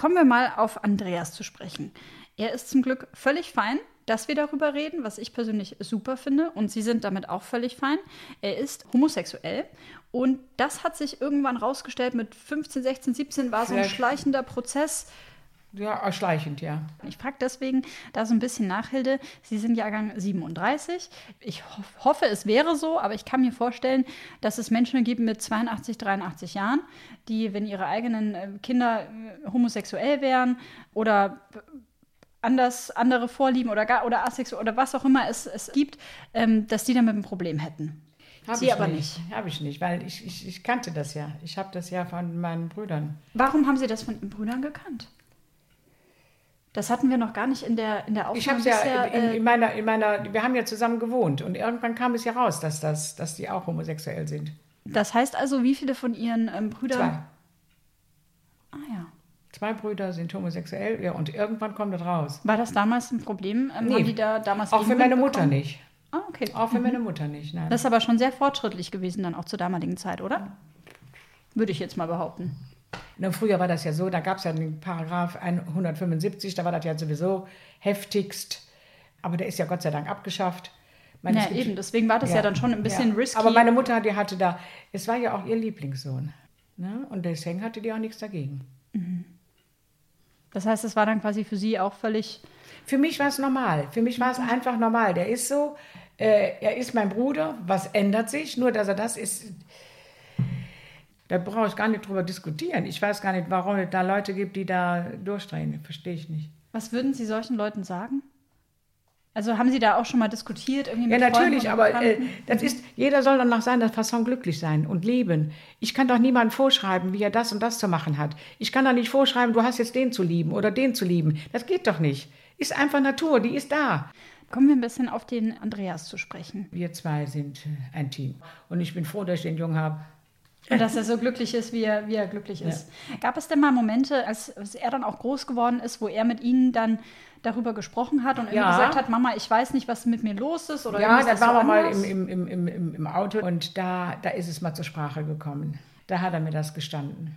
Kommen wir mal auf Andreas zu sprechen. Er ist zum Glück völlig fein, dass wir darüber reden, was ich persönlich super finde. Und Sie sind damit auch völlig fein. Er ist homosexuell. Und das hat sich irgendwann rausgestellt mit 15, 16, 17 war so ein schleichender Prozess. Ja, schleichend, ja. Ich frage deswegen da so ein bisschen nach, Hilde. Sie sind Jahrgang 37. Ich ho hoffe, es wäre so, aber ich kann mir vorstellen, dass es Menschen gibt mit 82, 83 Jahren, die, wenn ihre eigenen äh, Kinder äh, homosexuell wären oder anders, andere Vorlieben oder, gar, oder asexuell oder was auch immer es, es gibt, ähm, dass die damit ein Problem hätten. Hab Sie aber nicht. nicht. Habe ich nicht, weil ich, ich, ich kannte das ja. Ich habe das ja von meinen Brüdern. Warum haben Sie das von Ihren Brüdern gekannt? Das hatten wir noch gar nicht in der, in der Aufnahme. Ich habe ja in, in, meiner, in meiner, wir haben ja zusammen gewohnt und irgendwann kam es ja raus, dass, das, dass die auch homosexuell sind. Das heißt also, wie viele von Ihren ähm, Brüdern? Zwei. Ah ja. Zwei Brüder sind homosexuell ja, und irgendwann kommt das raus. War das damals ein Problem? Ähm, nee. Haben die da damals auch für meine Mutter nicht. Ah, okay. Auch für mhm. meine Mutter nicht, nein. Das ist aber schon sehr fortschrittlich gewesen dann auch zur damaligen Zeit, oder? Würde ich jetzt mal behaupten. Na, früher war das ja so, da gab es ja den Paragraph 175, da war das ja sowieso heftigst. Aber der ist ja Gott sei Dank abgeschafft. Meine, ja, eben, deswegen war das ja, ja dann schon ein bisschen ja. risky. Aber meine Mutter, die hatte da, es war ja auch ihr Lieblingssohn. Ne? Und deswegen hatte die auch nichts dagegen. Mhm. Das heißt, es war dann quasi für sie auch völlig. Für mich war es normal. Für mich war es mhm. einfach normal. Der ist so, äh, er ist mein Bruder. Was ändert sich? Nur, dass er das ist. Da brauche ich gar nicht drüber diskutieren. Ich weiß gar nicht, warum es da Leute gibt, die da durchdrehen. Verstehe ich nicht. Was würden Sie solchen Leuten sagen? Also haben Sie da auch schon mal diskutiert? Irgendwie ja, natürlich, aber äh, das ist, jeder soll dann nach seiner Fasson glücklich sein und leben. Ich kann doch niemandem vorschreiben, wie er das und das zu machen hat. Ich kann doch nicht vorschreiben, du hast jetzt den zu lieben oder den zu lieben. Das geht doch nicht. Ist einfach Natur, die ist da. Kommen wir ein bisschen auf den Andreas zu sprechen. Wir zwei sind äh, ein Team. Und ich bin froh, dass ich den Jungen habe. Und dass er so glücklich ist, wie er, wie er glücklich ist. Ja. Gab es denn mal Momente, als, als, er dann auch groß geworden ist, wo er mit Ihnen dann darüber gesprochen hat und ja. gesagt hat, Mama, ich weiß nicht, was mit mir los ist? Oder ja, dann waren wir mal im, im, im, im, im Auto und da, da ist es mal zur Sprache gekommen. Da hat er mir das gestanden.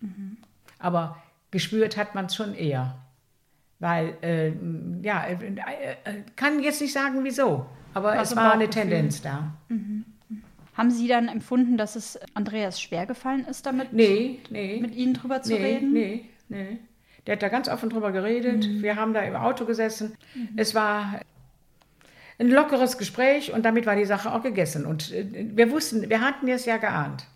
Mhm. Aber gespürt hat man es schon eher. Weil, äh, ja, äh, äh, kann jetzt nicht sagen, wieso, aber was es war eine Tendenz da. Mhm. Haben Sie dann empfunden, dass es Andreas schwer gefallen ist, damit nee, nee, mit Ihnen drüber zu nee, reden? Nee, nee. Der hat da ganz offen drüber geredet. Mhm. Wir haben da im Auto gesessen. Mhm. Es war ein lockeres Gespräch und damit war die Sache auch gegessen. Und äh, wir wussten, wir hatten es ja geahnt.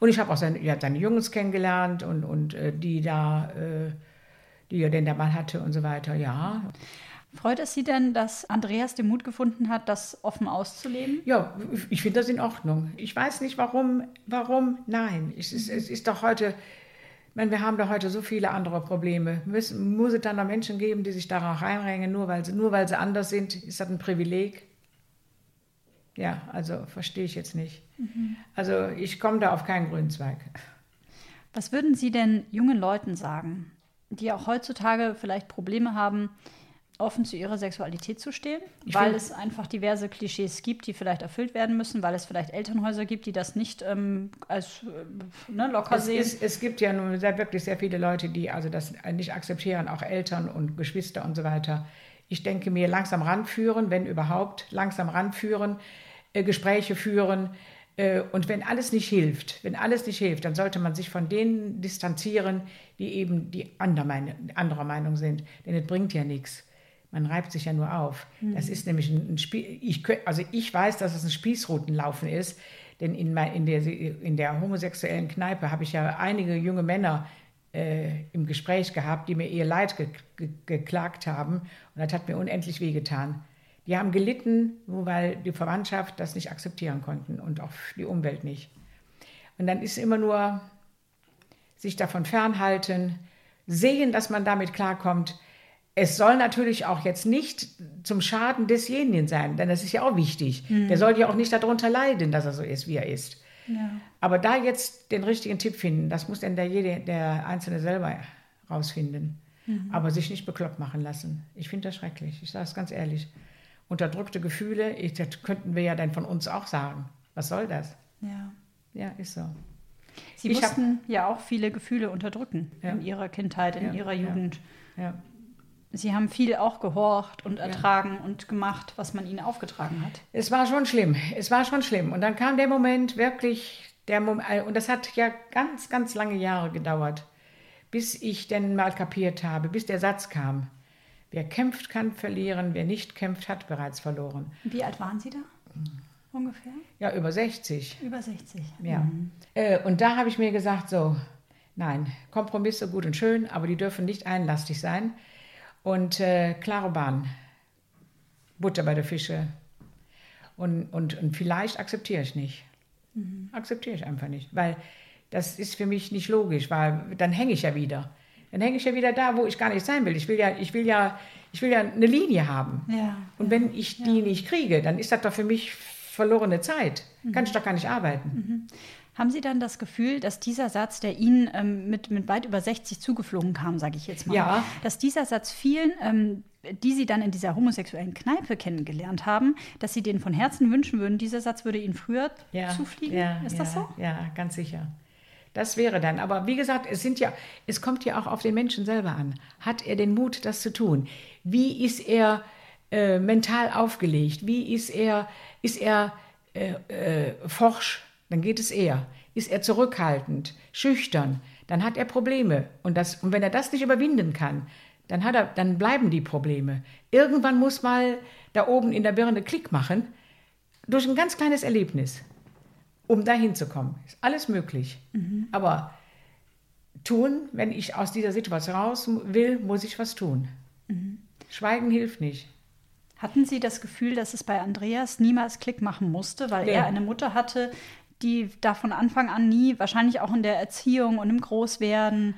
Und ich habe auch seine, ja, seine Jungs kennengelernt und, und äh, die da, äh, die er denn da mal hatte und so weiter, ja. Freut es Sie denn, dass Andreas den Mut gefunden hat, das offen auszuleben? Ja, ich finde das in Ordnung. Ich weiß nicht, warum, warum, nein. Es ist, es ist doch heute, ich meine, wir haben doch heute so viele andere Probleme. Muss, muss es dann noch Menschen geben, die sich darauf reinrängen, nur weil, sie, nur weil sie anders sind? Ist das ein Privileg? Ja, also verstehe ich jetzt nicht. Mhm. Also ich komme da auf keinen grünen Zweig. Was würden Sie denn jungen Leuten sagen, die auch heutzutage vielleicht Probleme haben, offen zu ihrer Sexualität zu stehen, ich weil es einfach diverse Klischees gibt, die vielleicht erfüllt werden müssen, weil es vielleicht Elternhäuser gibt, die das nicht ähm, als äh, ne, locker es sehen. Ist, es gibt ja nun sehr, wirklich sehr viele Leute, die also das nicht akzeptieren, auch Eltern und Geschwister und so weiter. Ich denke mir, langsam ranführen, wenn überhaupt, langsam ranführen, äh, Gespräche führen. Äh, und wenn alles nicht hilft, wenn alles nicht hilft, dann sollte man sich von denen distanzieren, die eben die anderer Meinung, anderer Meinung sind. Denn es bringt ja nichts. Man reibt sich ja nur auf. Mhm. Das ist nämlich ein, ein Spiel. Ich, also ich weiß, dass es ein Spießrutenlaufen ist, denn in, in, der, in der homosexuellen Kneipe habe ich ja einige junge Männer äh, im Gespräch gehabt, die mir ihr Leid ge ge geklagt haben. Und das hat mir unendlich wehgetan. Die haben gelitten, nur weil die Verwandtschaft das nicht akzeptieren konnten und auch die Umwelt nicht. Und dann ist immer nur sich davon fernhalten, sehen, dass man damit klarkommt, es soll natürlich auch jetzt nicht zum Schaden desjenigen sein, denn das ist ja auch wichtig. Mhm. Der soll ja auch nicht darunter leiden, dass er so ist, wie er ist. Ja. Aber da jetzt den richtigen Tipp finden, das muss dann der, jede, der Einzelne selber rausfinden. Mhm. Aber sich nicht bekloppt machen lassen. Ich finde das schrecklich. Ich sage es ganz ehrlich. Unterdrückte Gefühle, ich, das könnten wir ja dann von uns auch sagen. Was soll das? Ja. Ja, ist so. Sie ich mussten hab, ja auch viele Gefühle unterdrücken ja. in ihrer Kindheit, in ja, ihrer Jugend. Ja. Sie haben viel auch gehorcht und ertragen ja. und gemacht, was man ihnen aufgetragen hat. Es war schon schlimm. Es war schon schlimm. Und dann kam der Moment wirklich, der Moment, äh, und das hat ja ganz, ganz lange Jahre gedauert, bis ich denn mal kapiert habe, bis der Satz kam. Wer kämpft, kann verlieren. Wer nicht kämpft, hat bereits verloren. Wie alt waren Sie da? Ungefähr? Ja, über 60. Über 60. Ja. Mhm. Äh, und da habe ich mir gesagt, so, nein, Kompromisse gut und schön, aber die dürfen nicht einlastig sein. Und äh, klare Bahn, Butter bei der Fische. Und, und, und vielleicht akzeptiere ich nicht. Mhm. Akzeptiere ich einfach nicht, weil das ist für mich nicht logisch, weil dann hänge ich ja wieder. Dann hänge ich ja wieder da, wo ich gar nicht sein will. Ich will ja, ich will ja, ich will ja eine Linie haben. Ja, und ja, wenn ich die ja. nicht kriege, dann ist das doch für mich verlorene Zeit. Mhm. Kann ich doch gar nicht arbeiten. Mhm. Haben Sie dann das Gefühl, dass dieser Satz, der Ihnen ähm, mit, mit weit über 60 zugeflogen kam, sage ich jetzt mal, ja. dass dieser Satz vielen, ähm, die Sie dann in dieser homosexuellen Kneipe kennengelernt haben, dass Sie denen von Herzen wünschen würden, dieser Satz würde Ihnen früher ja, zufliegen? Ja, Ist das so? Ja, ganz sicher. Das wäre dann. Aber wie gesagt, es sind ja, es kommt ja auch auf den Menschen selber an. Hat er den Mut, das zu tun? Wie ist er äh, mental aufgelegt? Wie ist er, ist er äh, äh, forsch? Dann geht es eher. Ist er zurückhaltend, schüchtern, dann hat er Probleme. Und, das, und wenn er das nicht überwinden kann, dann, hat er, dann bleiben die Probleme. Irgendwann muss mal da oben in der Birne Klick machen, durch ein ganz kleines Erlebnis, um dahin zu kommen. Ist alles möglich. Mhm. Aber tun, wenn ich aus dieser Situation raus will, muss ich was tun. Mhm. Schweigen hilft nicht. Hatten Sie das Gefühl, dass es bei Andreas niemals Klick machen musste, weil nee. er eine Mutter hatte, die da von Anfang an nie, wahrscheinlich auch in der Erziehung und im Großwerden,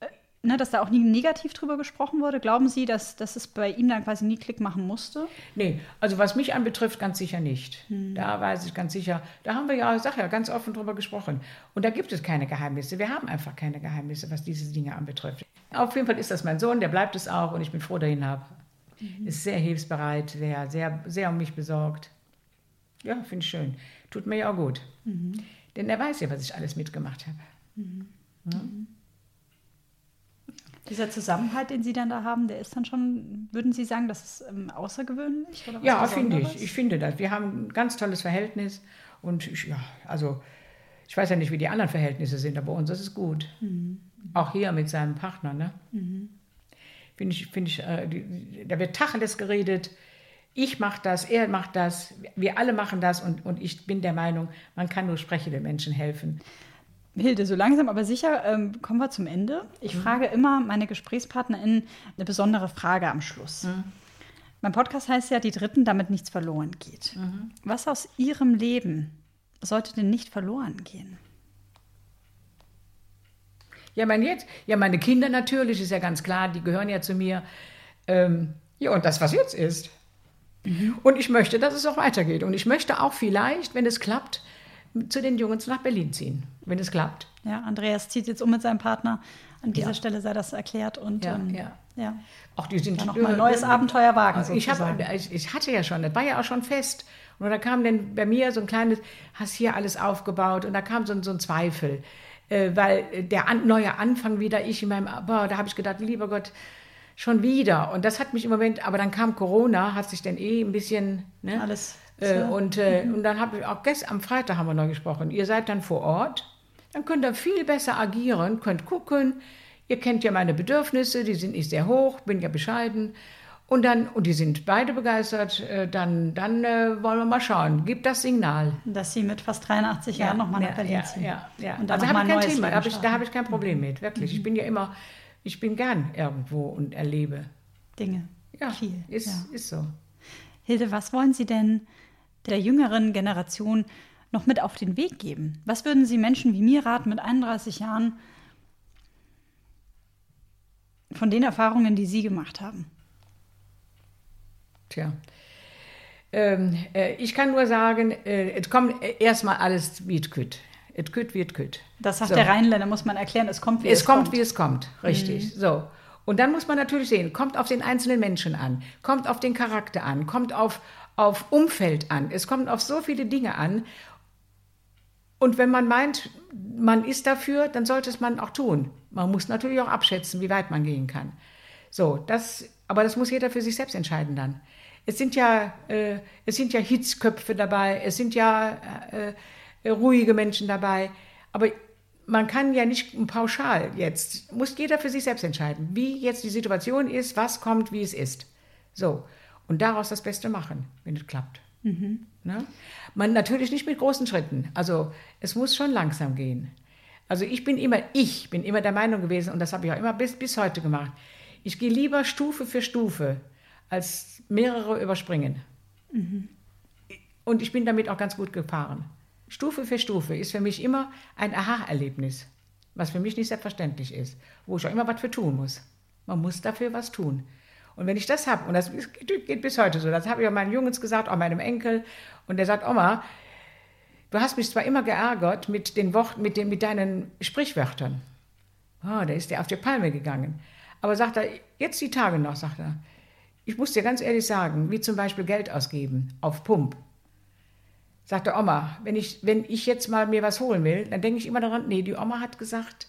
äh, ne, dass da auch nie negativ drüber gesprochen wurde? Glauben Sie, dass, dass es bei ihm dann quasi nie Klick machen musste? Nee, also was mich anbetrifft, ganz sicher nicht. Hm. Da weiß ich ganz sicher, da haben wir ja, ich sag ja, ganz offen drüber gesprochen. Und da gibt es keine Geheimnisse. Wir haben einfach keine Geheimnisse, was diese Dinge anbetrifft. Auf jeden Fall ist das mein Sohn, der bleibt es auch und ich bin froh, dass ich ihn habe. Mhm. Ist sehr hilfsbereit, sehr, sehr, sehr um mich besorgt. Ja, finde ich schön. Tut mir ja auch gut. Mhm. Denn er weiß ja, was ich alles mitgemacht habe. Mhm. Ja? Dieser Zusammenhalt, den Sie dann da haben, der ist dann schon, würden Sie sagen, das ist ähm, außergewöhnlich? ja, finde ich. Ich finde das. Wir haben ein ganz tolles Verhältnis. Und ich, ja, also ich weiß ja nicht, wie die anderen Verhältnisse sind, aber uns ist es gut. Mhm. Auch hier mit seinem Partner. Ne? Mhm. Finde ich, finde ich äh, die, da wird Tacheles geredet ich mache das, er macht das, wir alle machen das und, und ich bin der Meinung, man kann nur sprechenden Menschen helfen. Hilde, so langsam aber sicher ähm, kommen wir zum Ende. Ich mhm. frage immer meine GesprächspartnerInnen eine besondere Frage am Schluss. Mhm. Mein Podcast heißt ja, die Dritten, damit nichts verloren geht. Mhm. Was aus Ihrem Leben sollte denn nicht verloren gehen? Ja, mein jetzt, ja, meine Kinder natürlich, ist ja ganz klar, die gehören ja zu mir. Ähm, ja, und das, was jetzt ist. Mhm. Und ich möchte, dass es auch weitergeht. Und ich möchte auch vielleicht, wenn es klappt, zu den Jungs nach Berlin ziehen, wenn es klappt. Ja, Andreas zieht jetzt um mit seinem Partner. An dieser ja. Stelle sei das erklärt. Und, ja, ähm, ja. ja. Auch die sind noch mal ein neues Abenteuer wagen. Ich, hab, ich, ich, hatte ja schon, das war ja auch schon fest. Und da kam dann bei mir so ein kleines, hast hier alles aufgebaut. Und da kam so, so ein Zweifel. Äh, weil der an, neue Anfang wieder, ich in meinem, boah, da habe ich gedacht, lieber Gott, schon wieder. Und das hat mich im Moment, aber dann kam Corona, hat sich dann eh ein bisschen. Ne? Alles. Äh, und, äh, mhm. und dann habe ich auch gestern, am Freitag haben wir noch gesprochen. Ihr seid dann vor Ort, dann könnt ihr viel besser agieren, könnt gucken. Ihr kennt ja meine Bedürfnisse, die sind nicht sehr hoch, bin ja bescheiden. Und dann, und die sind beide begeistert, äh, dann, dann äh, wollen wir mal schauen. Gib das Signal. Dass Sie mit fast 83 ja, Jahren nochmal nach Berlin ja, ziehen. Ja, ja. Und dann also habe ich kein Thema, hab ich, da habe ich kein Problem mit, wirklich. Mhm. Ich bin ja immer ich bin gern irgendwo und erlebe Dinge. Ja, viel. Ist, ja. ist so. Hilde, was wollen Sie denn der jüngeren Generation noch mit auf den Weg geben? Was würden Sie Menschen wie mir raten mit 31 Jahren von den Erfahrungen, die Sie gemacht haben? Tja. Ähm, äh, ich kann nur sagen, äh, es kommt erstmal alles wie es kütt. Es kütt wie es kütt. Das sagt so. der Rheinländer, muss man erklären, es kommt wie es, es kommt. Es kommt wie es kommt, richtig. Mhm. So. Und dann muss man natürlich sehen, kommt auf den einzelnen Menschen an, kommt auf den Charakter an, kommt auf, auf Umfeld an, es kommt auf so viele Dinge an. Und wenn man meint, man ist dafür, dann sollte es man auch tun. Man muss natürlich auch abschätzen, wie weit man gehen kann. So, das, aber das muss jeder für sich selbst entscheiden dann. Es sind ja, äh, es sind ja Hitzköpfe dabei, es sind ja äh, ruhige Menschen dabei. Aber man kann ja nicht pauschal jetzt, muss jeder für sich selbst entscheiden, wie jetzt die Situation ist, was kommt, wie es ist. So. Und daraus das Beste machen, wenn es klappt. Mhm. Ne? Man natürlich nicht mit großen Schritten. Also es muss schon langsam gehen. Also ich bin immer, ich bin immer der Meinung gewesen, und das habe ich auch immer bis, bis heute gemacht, ich gehe lieber Stufe für Stufe, als mehrere überspringen. Mhm. Und ich bin damit auch ganz gut gefahren. Stufe für Stufe ist für mich immer ein Aha-Erlebnis, was für mich nicht selbstverständlich ist, wo ich auch immer was für tun muss. Man muss dafür was tun. Und wenn ich das habe, und das geht bis heute so, das habe ich auch meinen Jungs gesagt, auch meinem Enkel, und der sagt, Oma, du hast mich zwar immer geärgert mit den Worten, mit, den, mit deinen Sprichwörtern. Oh, da ist der auf die Palme gegangen. Aber sagt er, jetzt die Tage noch, sagt er, ich muss dir ganz ehrlich sagen, wie zum Beispiel Geld ausgeben auf Pump sagte Oma, wenn ich, wenn ich jetzt mal mir was holen will, dann denke ich immer daran, nee, die Oma hat gesagt,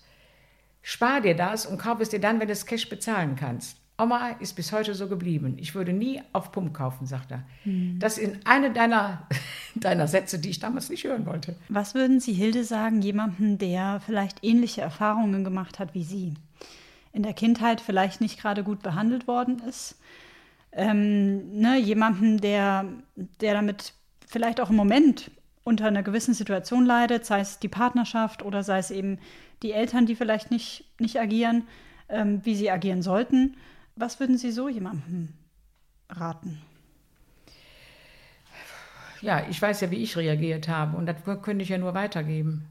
spar dir das und kauf es dir dann, wenn du es Cash bezahlen kannst. Oma ist bis heute so geblieben. Ich würde nie auf Pump kaufen, sagt er. Hm. Das ist eine deiner, deiner Sätze, die ich damals nicht hören wollte. Was würden Sie Hilde sagen, jemandem, der vielleicht ähnliche Erfahrungen gemacht hat wie Sie? In der Kindheit vielleicht nicht gerade gut behandelt worden ist? Ähm, ne, jemandem, der, der damit vielleicht auch im Moment unter einer gewissen Situation leidet, sei es die Partnerschaft oder sei es eben die Eltern, die vielleicht nicht, nicht agieren, ähm, wie sie agieren sollten. Was würden Sie so jemandem raten? ja, ich weiß ja, wie ich reagiert habe und das könnte ich ja nur weitergeben.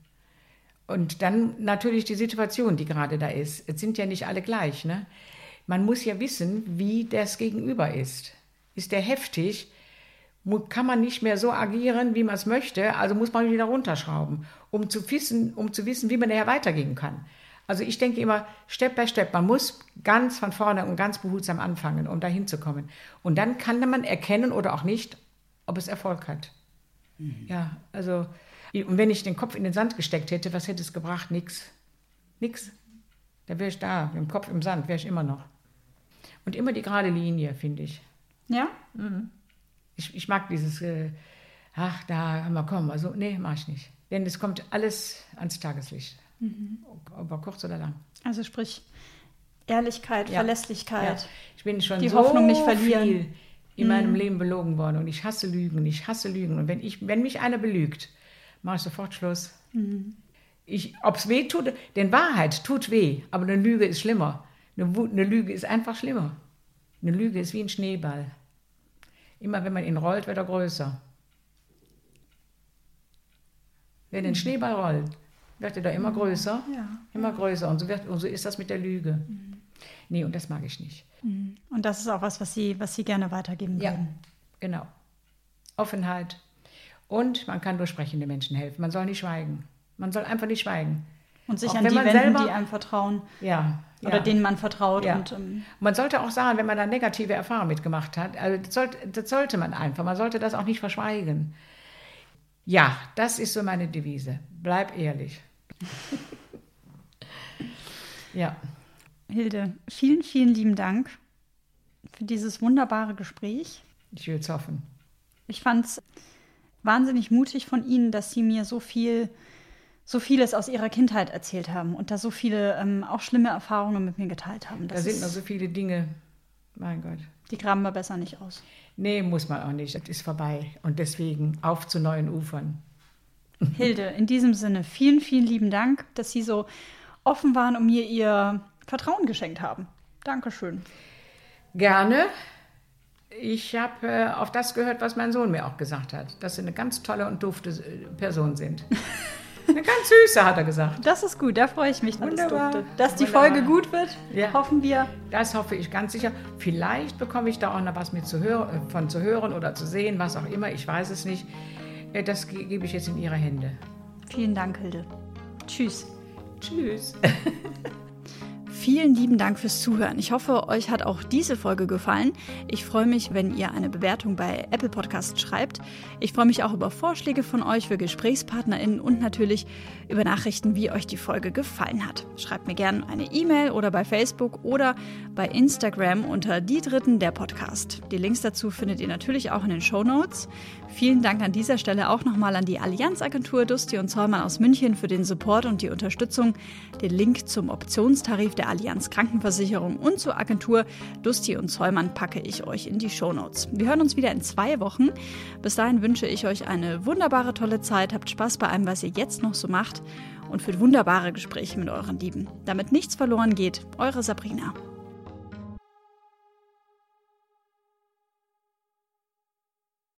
Und dann natürlich die Situation, die gerade da ist. Es sind ja nicht alle gleich. Ne? Man muss ja wissen, wie das Gegenüber ist. Ist der heftig? Kann man nicht mehr so agieren, wie man es möchte, also muss man wieder runterschrauben, um zu wissen, um zu wissen wie man daher weitergehen kann. Also ich denke immer, Step by Step, man muss ganz von vorne und ganz behutsam anfangen, um dahin zu kommen. Und dann kann man erkennen oder auch nicht, ob es Erfolg hat. Mhm. Ja, also und wenn ich den Kopf in den Sand gesteckt hätte, was hätte es gebracht? Nix. Nix. Da wäre ich da, mit dem Kopf im Sand, wäre ich immer noch. Und immer die gerade Linie, finde ich. Ja? Mhm. Ich, ich mag dieses, äh, ach, da, mal komm, also, nee, mach ich nicht. Denn es kommt alles ans Tageslicht. Mhm. Ob kurz oder lang. Also sprich, Ehrlichkeit, ja. Verlässlichkeit. Ja. Ich bin schon die so Hoffnung nicht verlieren. viel in mhm. meinem Leben belogen worden und ich hasse Lügen, ich hasse Lügen. Und wenn, ich, wenn mich einer belügt, mache ich sofort Schluss. Mhm. Ob es weh tut, denn Wahrheit tut weh, aber eine Lüge ist schlimmer. Eine, eine Lüge ist einfach schlimmer. Eine Lüge ist wie ein Schneeball. Immer wenn man ihn rollt, wird er größer. Wenn ein mhm. Schneeball rollt, wird er da immer größer, ja. immer größer. Und so, wird, und so ist das mit der Lüge. Mhm. Nee, und das mag ich nicht. Mhm. Und das ist auch was, was Sie, was Sie gerne weitergeben ja, würden. Genau. Offenheit, und man kann durch sprechende Menschen helfen. Man soll nicht schweigen. Man soll einfach nicht schweigen. Und sich auch an die wenden, selber, die einem vertrauen. Ja. Oder ja. denen man vertraut. Ja. Und, ähm, man sollte auch sagen, wenn man da negative Erfahrungen mitgemacht hat, also das sollte, das sollte man einfach. Man sollte das auch nicht verschweigen. Ja, das ist so meine Devise. Bleib ehrlich. ja. Hilde, vielen, vielen lieben Dank für dieses wunderbare Gespräch. Ich will es hoffen. Ich fand es wahnsinnig mutig von Ihnen, dass Sie mir so viel, so vieles aus Ihrer Kindheit erzählt haben und da so viele ähm, auch schlimme Erfahrungen mit mir geteilt haben. Das da sind noch so viele Dinge. Mein Gott. Die graben wir besser nicht aus. Nee, muss man auch nicht. Das ist vorbei. Und deswegen auf zu neuen Ufern. Hilde, in diesem Sinne, vielen, vielen lieben Dank, dass Sie so offen waren und mir Ihr Vertrauen geschenkt haben. Dankeschön. Gerne ich habe äh, auf das gehört, was mein Sohn mir auch gesagt hat, dass sie eine ganz tolle und dufte äh, Person sind. Eine ganz süße, hat er gesagt. Das ist gut, da freue ich mich. Wunderbar. Das dass die Wunderbar. Folge gut wird, ja. hoffen wir. Das hoffe ich ganz sicher. Vielleicht bekomme ich da auch noch was mit zu hören, äh, von zu hören oder zu sehen, was auch immer. Ich weiß es nicht. Äh, das gebe ich jetzt in Ihre Hände. Vielen Dank, Hilde. Tschüss. Tschüss. Vielen lieben Dank fürs Zuhören. Ich hoffe, euch hat auch diese Folge gefallen. Ich freue mich, wenn ihr eine Bewertung bei Apple Podcasts schreibt. Ich freue mich auch über Vorschläge von euch für GesprächspartnerInnen und natürlich über Nachrichten, wie euch die Folge gefallen hat. Schreibt mir gerne eine E-Mail oder bei Facebook oder bei Instagram unter die Dritten der Podcast. Die Links dazu findet ihr natürlich auch in den Show Notes. Vielen Dank an dieser Stelle auch nochmal an die Allianzagentur Dusti und Zollmann aus München für den Support und die Unterstützung. Den Link zum Optionstarif der Allianz Krankenversicherung und zur Agentur Dusti und Zollmann packe ich euch in die Shownotes. Wir hören uns wieder in zwei Wochen. Bis dahin wünsche ich euch eine wunderbare, tolle Zeit. Habt Spaß bei allem, was ihr jetzt noch so macht und für wunderbare Gespräche mit euren Lieben. Damit nichts verloren geht, eure Sabrina.